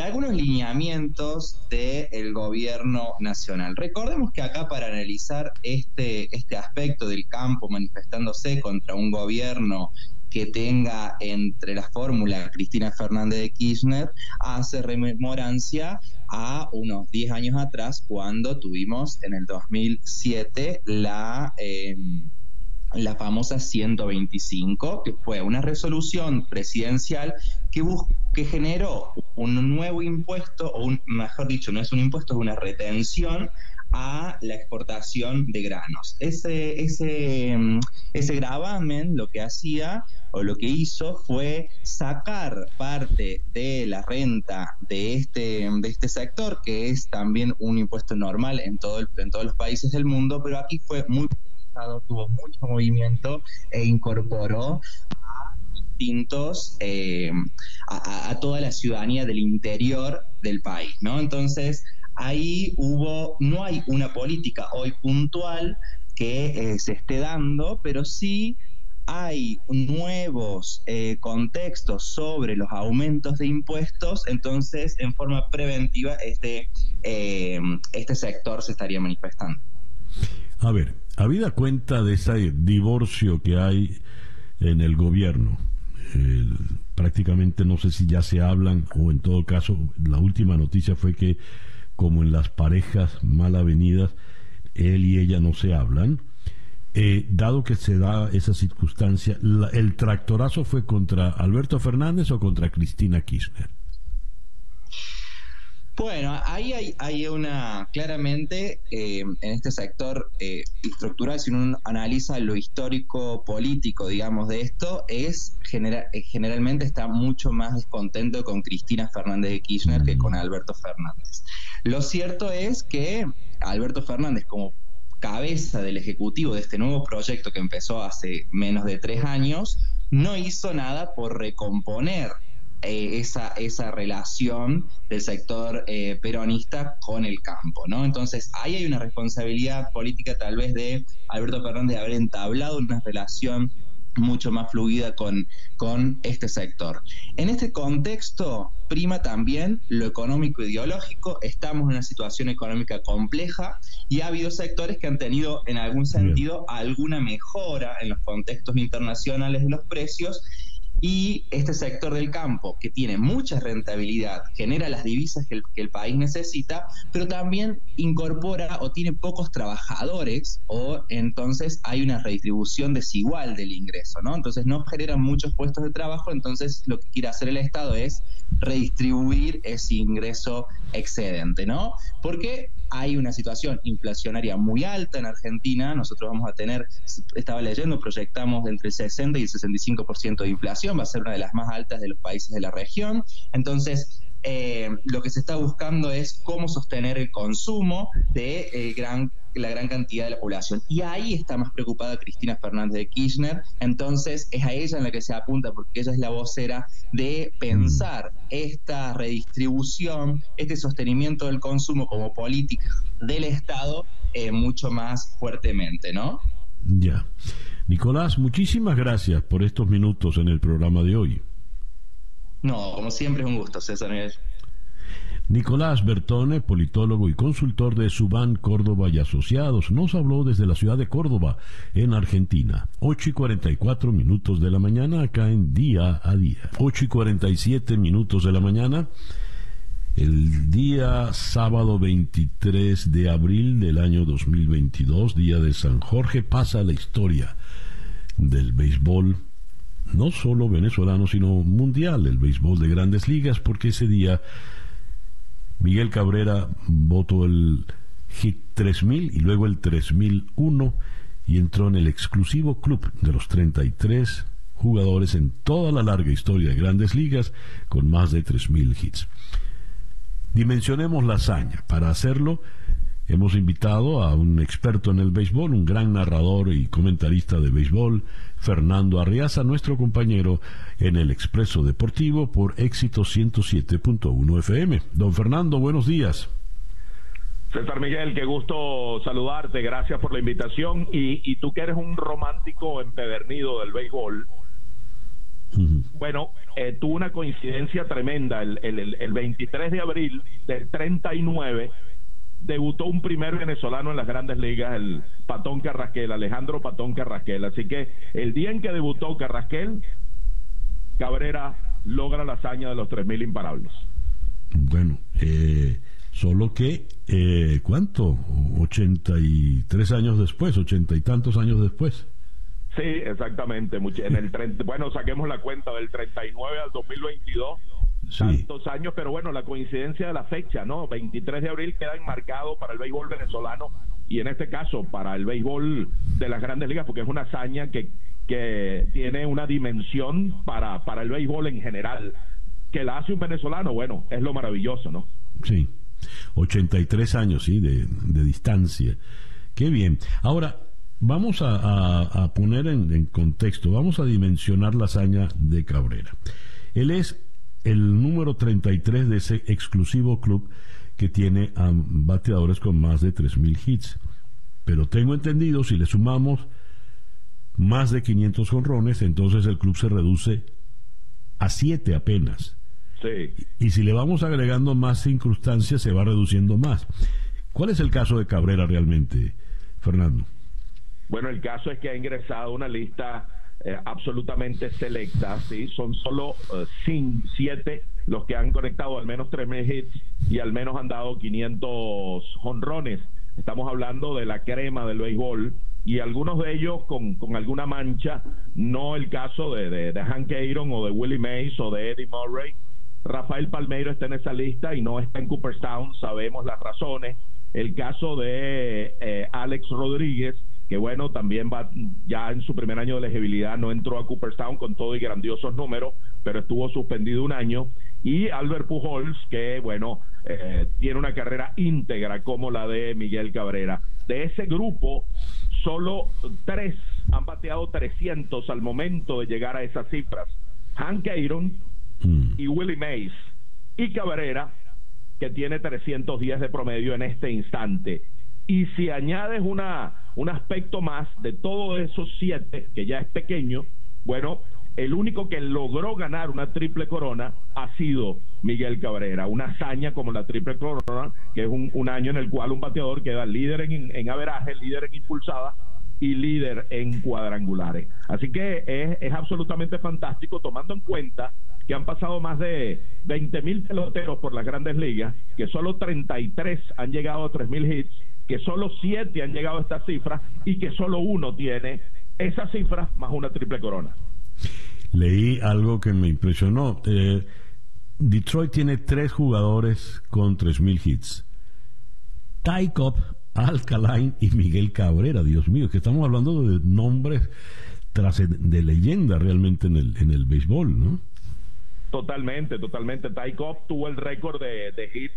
de algunos lineamientos del gobierno nacional. Recordemos que acá para analizar este, este aspecto del campo manifestándose contra un gobierno que tenga entre la fórmula Cristina Fernández de Kirchner hace rememorancia a unos 10 años atrás cuando tuvimos en el 2007 la... Eh, la famosa 125, que fue una resolución presidencial que, que generó un nuevo impuesto, o un, mejor dicho, no es un impuesto, es una retención a la exportación de granos. Ese, ese, ese gravamen lo que hacía o lo que hizo fue sacar parte de la renta de este, de este sector, que es también un impuesto normal en, todo en todos los países del mundo, pero aquí fue muy tuvo mucho movimiento e incorporó eh, a, toda la ciudadanía del interior del país, ¿no? Entonces, ahí hubo, no hay una política hoy puntual que eh, se esté dando, pero sí hay nuevos eh, contextos sobre los aumentos de impuestos, entonces en forma preventiva este, este sector se estaría manifestando. A ver, habida cuenta de ese divorcio que hay en el gobierno, prácticamente no sé si ya se hablan o en todo caso la última noticia fue que como en las parejas mal avenidas, él y ella no se hablan. eh, dado que se da esa circunstancia, ¿el tractorazo fue contra Alberto Fernández o contra Cristina Kirchner? Bueno, ahí hay, una, claramente, eh, en este sector eh, estructural, si uno analiza lo histórico político, digamos, de esto, es eh, generalmente está mucho más descontento con Cristina Fernández de Kirchner que con Alberto Fernández. Lo cierto es que Alberto Fernández, como cabeza del Ejecutivo de este nuevo proyecto que empezó hace menos de tres años, no hizo nada por recomponer eh, esa, esa relación del sector eh, peronista con el campo, ¿no? Entonces, ahí hay una responsabilidad política tal vez de Alberto Fernández de haber entablado una relación mucho más fluida con, con este sector. En este contexto prima también lo económico ideológico, estamos en una situación económica compleja y ha habido sectores que han tenido en algún sentido alguna mejora en los contextos internacionales de los precios y este sector del campo, que tiene mucha rentabilidad, genera las divisas que el, país necesita, pero también incorpora o tiene pocos trabajadores, o entonces hay una redistribución desigual del ingreso, ¿no? Entonces no generan muchos puestos de trabajo, entonces lo que quiere hacer el Estado es redistribuir ese ingreso excedente, ¿no? Porque hay una situación inflacionaria muy alta en Argentina, nosotros vamos a tener, estaba leyendo, proyectamos entre el 60 y el 65% de inflación, va a ser una de las más altas de los países de la región, entonces eh, lo que se está buscando es cómo sostener el consumo de eh, gran la gran cantidad de la población. Y ahí está más preocupada Cristina Fernández de Kirchner, entonces es a ella en la que se apunta, porque ella es la vocera de pensar esta redistribución, este sostenimiento del consumo como política del Estado eh, mucho más fuertemente, ¿no? Ya. Nicolás, muchísimas gracias por estos minutos en el programa de hoy. No, como siempre es un gusto, César. Nicolás Bertone, politólogo y consultor de Subán Córdoba y Asociados, nos habló desde la ciudad de Córdoba, en Argentina. 8 y 44 minutos de la mañana, acá en Día a Día. 8 y 47 minutos de la mañana. El día sábado 23 de abril del año 2022, día de San Jorge, pasa la historia del béisbol, no solo venezolano, sino mundial, el béisbol de grandes ligas, porque ese día Miguel Cabrera votó el hit 3000 y luego el 3001 y entró en el exclusivo club de los 33 jugadores en toda la larga historia de grandes ligas con más de 3000 hits. Dimensionemos la hazaña. Para hacerlo, hemos invitado a un experto en el béisbol, un gran narrador y comentarista de béisbol, Fernando Arriaza, nuestro compañero en el Expreso Deportivo por éxito 107.1 FM. Don Fernando, buenos días. César Miguel, qué gusto saludarte, gracias por la invitación. Y, tú que eres un romántico empedernido del béisbol, bueno, eh, tuvo una coincidencia tremenda. El, el, el 23 de abril del 39 debutó un primer venezolano en las grandes ligas, el Patón Carrasquel, Alejandro Patón Carrasquel. Así que el día en que debutó Carrasquel, Cabrera logra la hazaña de los 3.000 imparables. Bueno, eh, solo que, eh, ¿cuánto? 83 años después, ochenta y tantos años después. Sí, exactamente. En el bueno, saquemos la cuenta del 39 al 2022 tantos años, pero bueno, la coincidencia de la fecha, ¿no? 23 de abril queda enmarcado para el béisbol venezolano y en este caso para el béisbol de las grandes ligas, porque es una hazaña que, que tiene una dimensión para, para el béisbol en general. Que la hace un venezolano, bueno, es lo maravilloso, ¿no? Sí, 83 años, sí, de, distancia. Qué bien. Ahora, vamos a, poner en, en, contexto, vamos a dimensionar la hazaña de Cabrera. Él es el número 33 de ese exclusivo club que tiene a bateadores con más de 3.000 hits. Pero tengo entendido, si le sumamos más de 500 jonrones, entonces el club se reduce a 7 apenas. Sí. Y si le vamos agregando más incrustancias, se va reduciendo más. ¿Cuál es el caso de Cabrera realmente, Fernando? Bueno, el caso es que ha ingresado una lista eh, absolutamente selectas, ¿sí? son solo uh, siete los que han conectado al menos tres hits y al menos han dado 500 jonrones. Estamos hablando de la crema del béisbol y algunos de ellos con, con alguna mancha, no el caso de, de, de Hank Aaron o de Willie Mays o de Eddie Murray. Rafael Palmeiro está en esa lista y no está en Cooperstown, sabemos las razones. El caso de eh, Alex Rodríguez, que bueno, también va ya en su primer año de elegibilidad, no entró a Cooperstown con todo y grandiosos números, pero estuvo suspendido un año. Y Albert Pujols, que bueno, eh, tiene una carrera íntegra como la de Miguel Cabrera. De ese grupo, solo tres han bateado 300 al momento de llegar a esas cifras. Hank Aaron mm. y Willie Mays. Y Cabrera, que tiene 310 de promedio en este instante. Y si añades una, un aspecto más de todos esos siete, que ya es pequeño, bueno, el único que logró ganar una triple corona ha sido Miguel Cabrera. Una hazaña como la triple corona, que es un, año en el cual un bateador queda líder en, en averaje, líder en impulsada y líder en cuadrangulares. Así que es, es absolutamente fantástico tomando en cuenta que han pasado más de 20 mil peloteros por las grandes ligas, que solo 33 han llegado a 3 mil hits, que solo 7 han llegado a esta cifra y que solo uno tiene esa cifra más una triple corona. Leí algo que me impresionó. Eh, Detroit tiene tres jugadores con 3.000 hits. Ty Cobb, Alkaline y Miguel Cabrera. Dios mío, que estamos hablando de nombres de leyenda realmente en el, en el béisbol, ¿no? Totalmente, totalmente. Ty Cobb tuvo el récord de, hits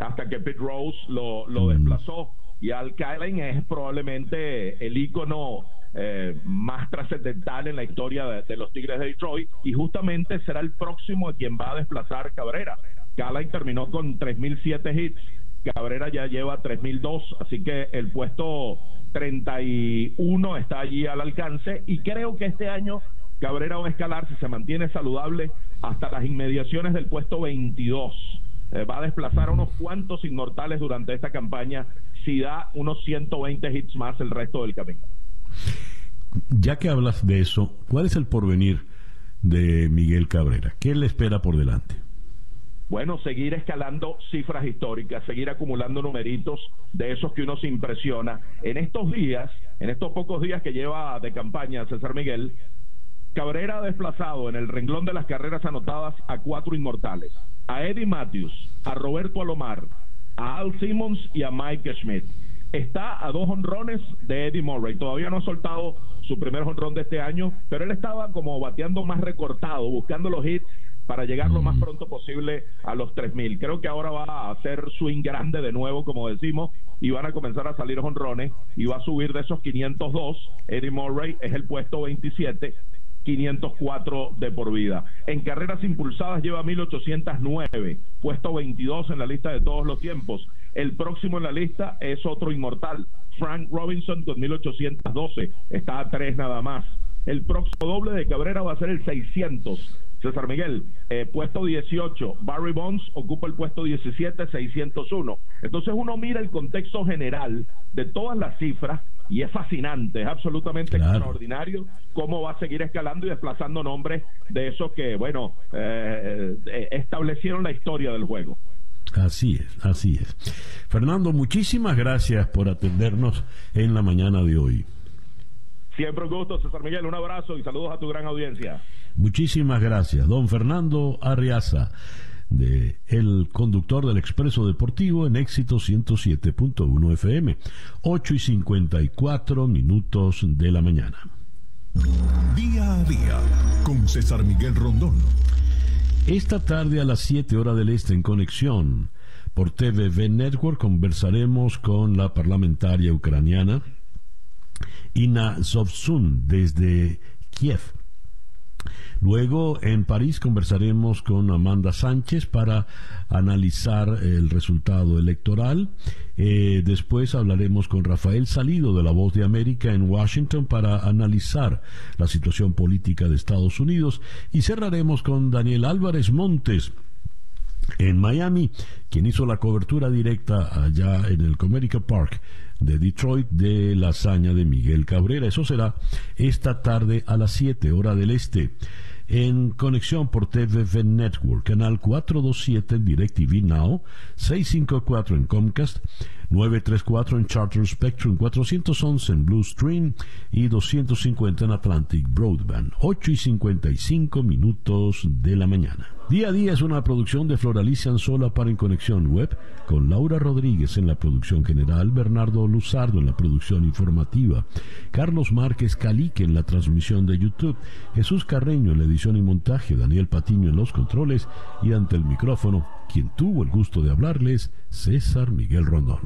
hasta que Pete Rose lo, lo mm. desplazó. Y Alkaline es probablemente el ícono eh, más trascendental en la historia de, los Tigres de Detroit y justamente será el próximo a quien va a desplazar Cabrera. Calain terminó con 3.007 hits, Cabrera ya lleva 3.002, así que el puesto 31 está allí al alcance y creo que este año Cabrera va a escalar si se mantiene saludable hasta las inmediaciones del puesto 22. Eh, va a desplazar a unos cuantos inmortales durante esta campaña si da unos 120 hits más el resto del camino. Ya que hablas de eso, ¿cuál es el porvenir de Miguel Cabrera? ¿Qué le espera por delante? Bueno, seguir escalando cifras históricas, seguir acumulando numeritos de esos que uno se impresiona. En estos días, en estos pocos días que lleva de campaña César Miguel, Cabrera ha desplazado en el renglón de las carreras anotadas a cuatro inmortales, a Eddie Matthews, a Roberto Alomar, a Al Simmons y a Mike Schmidt está a dos honrones de Eddie Murray. Todavía no ha soltado su primer honrón de este año, pero él estaba como bateando más recortado, buscando los hits para llegar lo más mm. pronto posible a los 3000. Creo que ahora va a hacer swing grande de nuevo, como decimos, y van a comenzar a salir honrones y va a subir de esos 502. Eddie Murray es el puesto 27 504 de por vida. En carreras impulsadas lleva 1809, puesto 22 en la lista de todos los tiempos. El próximo en la lista es otro inmortal, Frank Robinson con 1812, está a tres nada más. El próximo doble de Cabrera va a ser el 600. César Miguel, eh, puesto 18. Barry Bonds ocupa el puesto 17, 601. Entonces uno mira el contexto general de todas las cifras y es fascinante, es absolutamente extraordinario cómo va a seguir escalando y desplazando nombres de esos que, bueno, eh, eh, establecieron la historia del juego. Así es, así es. Fernando, muchísimas gracias por atendernos en la mañana de hoy. Siempre un gusto, César Miguel. Un abrazo y saludos a tu gran audiencia. Muchísimas gracias, don Fernando Arriaza, de el conductor del Expreso Deportivo en éxito 107.1 FM, 8 y 54 minutos de la mañana. Día a día con César Miguel Rondón. Esta tarde a las 7 horas del este en conexión por TVV Network conversaremos con la parlamentaria ucraniana Ina Zovsun desde Kiev. Luego en París conversaremos con Amanda Sánchez para analizar el resultado electoral. Eh, después hablaremos con Rafael Salido de La Voz de América en Washington para analizar la situación política de Estados Unidos. Y cerraremos con Daniel Álvarez Montes en Miami, quien hizo la cobertura directa allá en el Comerica Park de Detroit de la hazaña de Miguel Cabrera. Eso será esta tarde a las 7 hora del este en conexión por TVV Network, canal 427 en DirecTV Now, 654 en Comcast, 934 en Charter Spectrum, 411 en Blue Stream y 250 en Atlantic Broadband. 8 y 55 minutos de la mañana. Día a día es una producción de Floralicia Anzola para En Conexión Web, con Laura Rodríguez en la producción general, Bernardo Luzardo en la producción informativa, Carlos Márquez Calique en la transmisión de YouTube, Jesús Carreño en la edición y montaje, Daniel Patiño en los controles y ante el micrófono, quien tuvo el gusto de hablarles, César Miguel Rondón.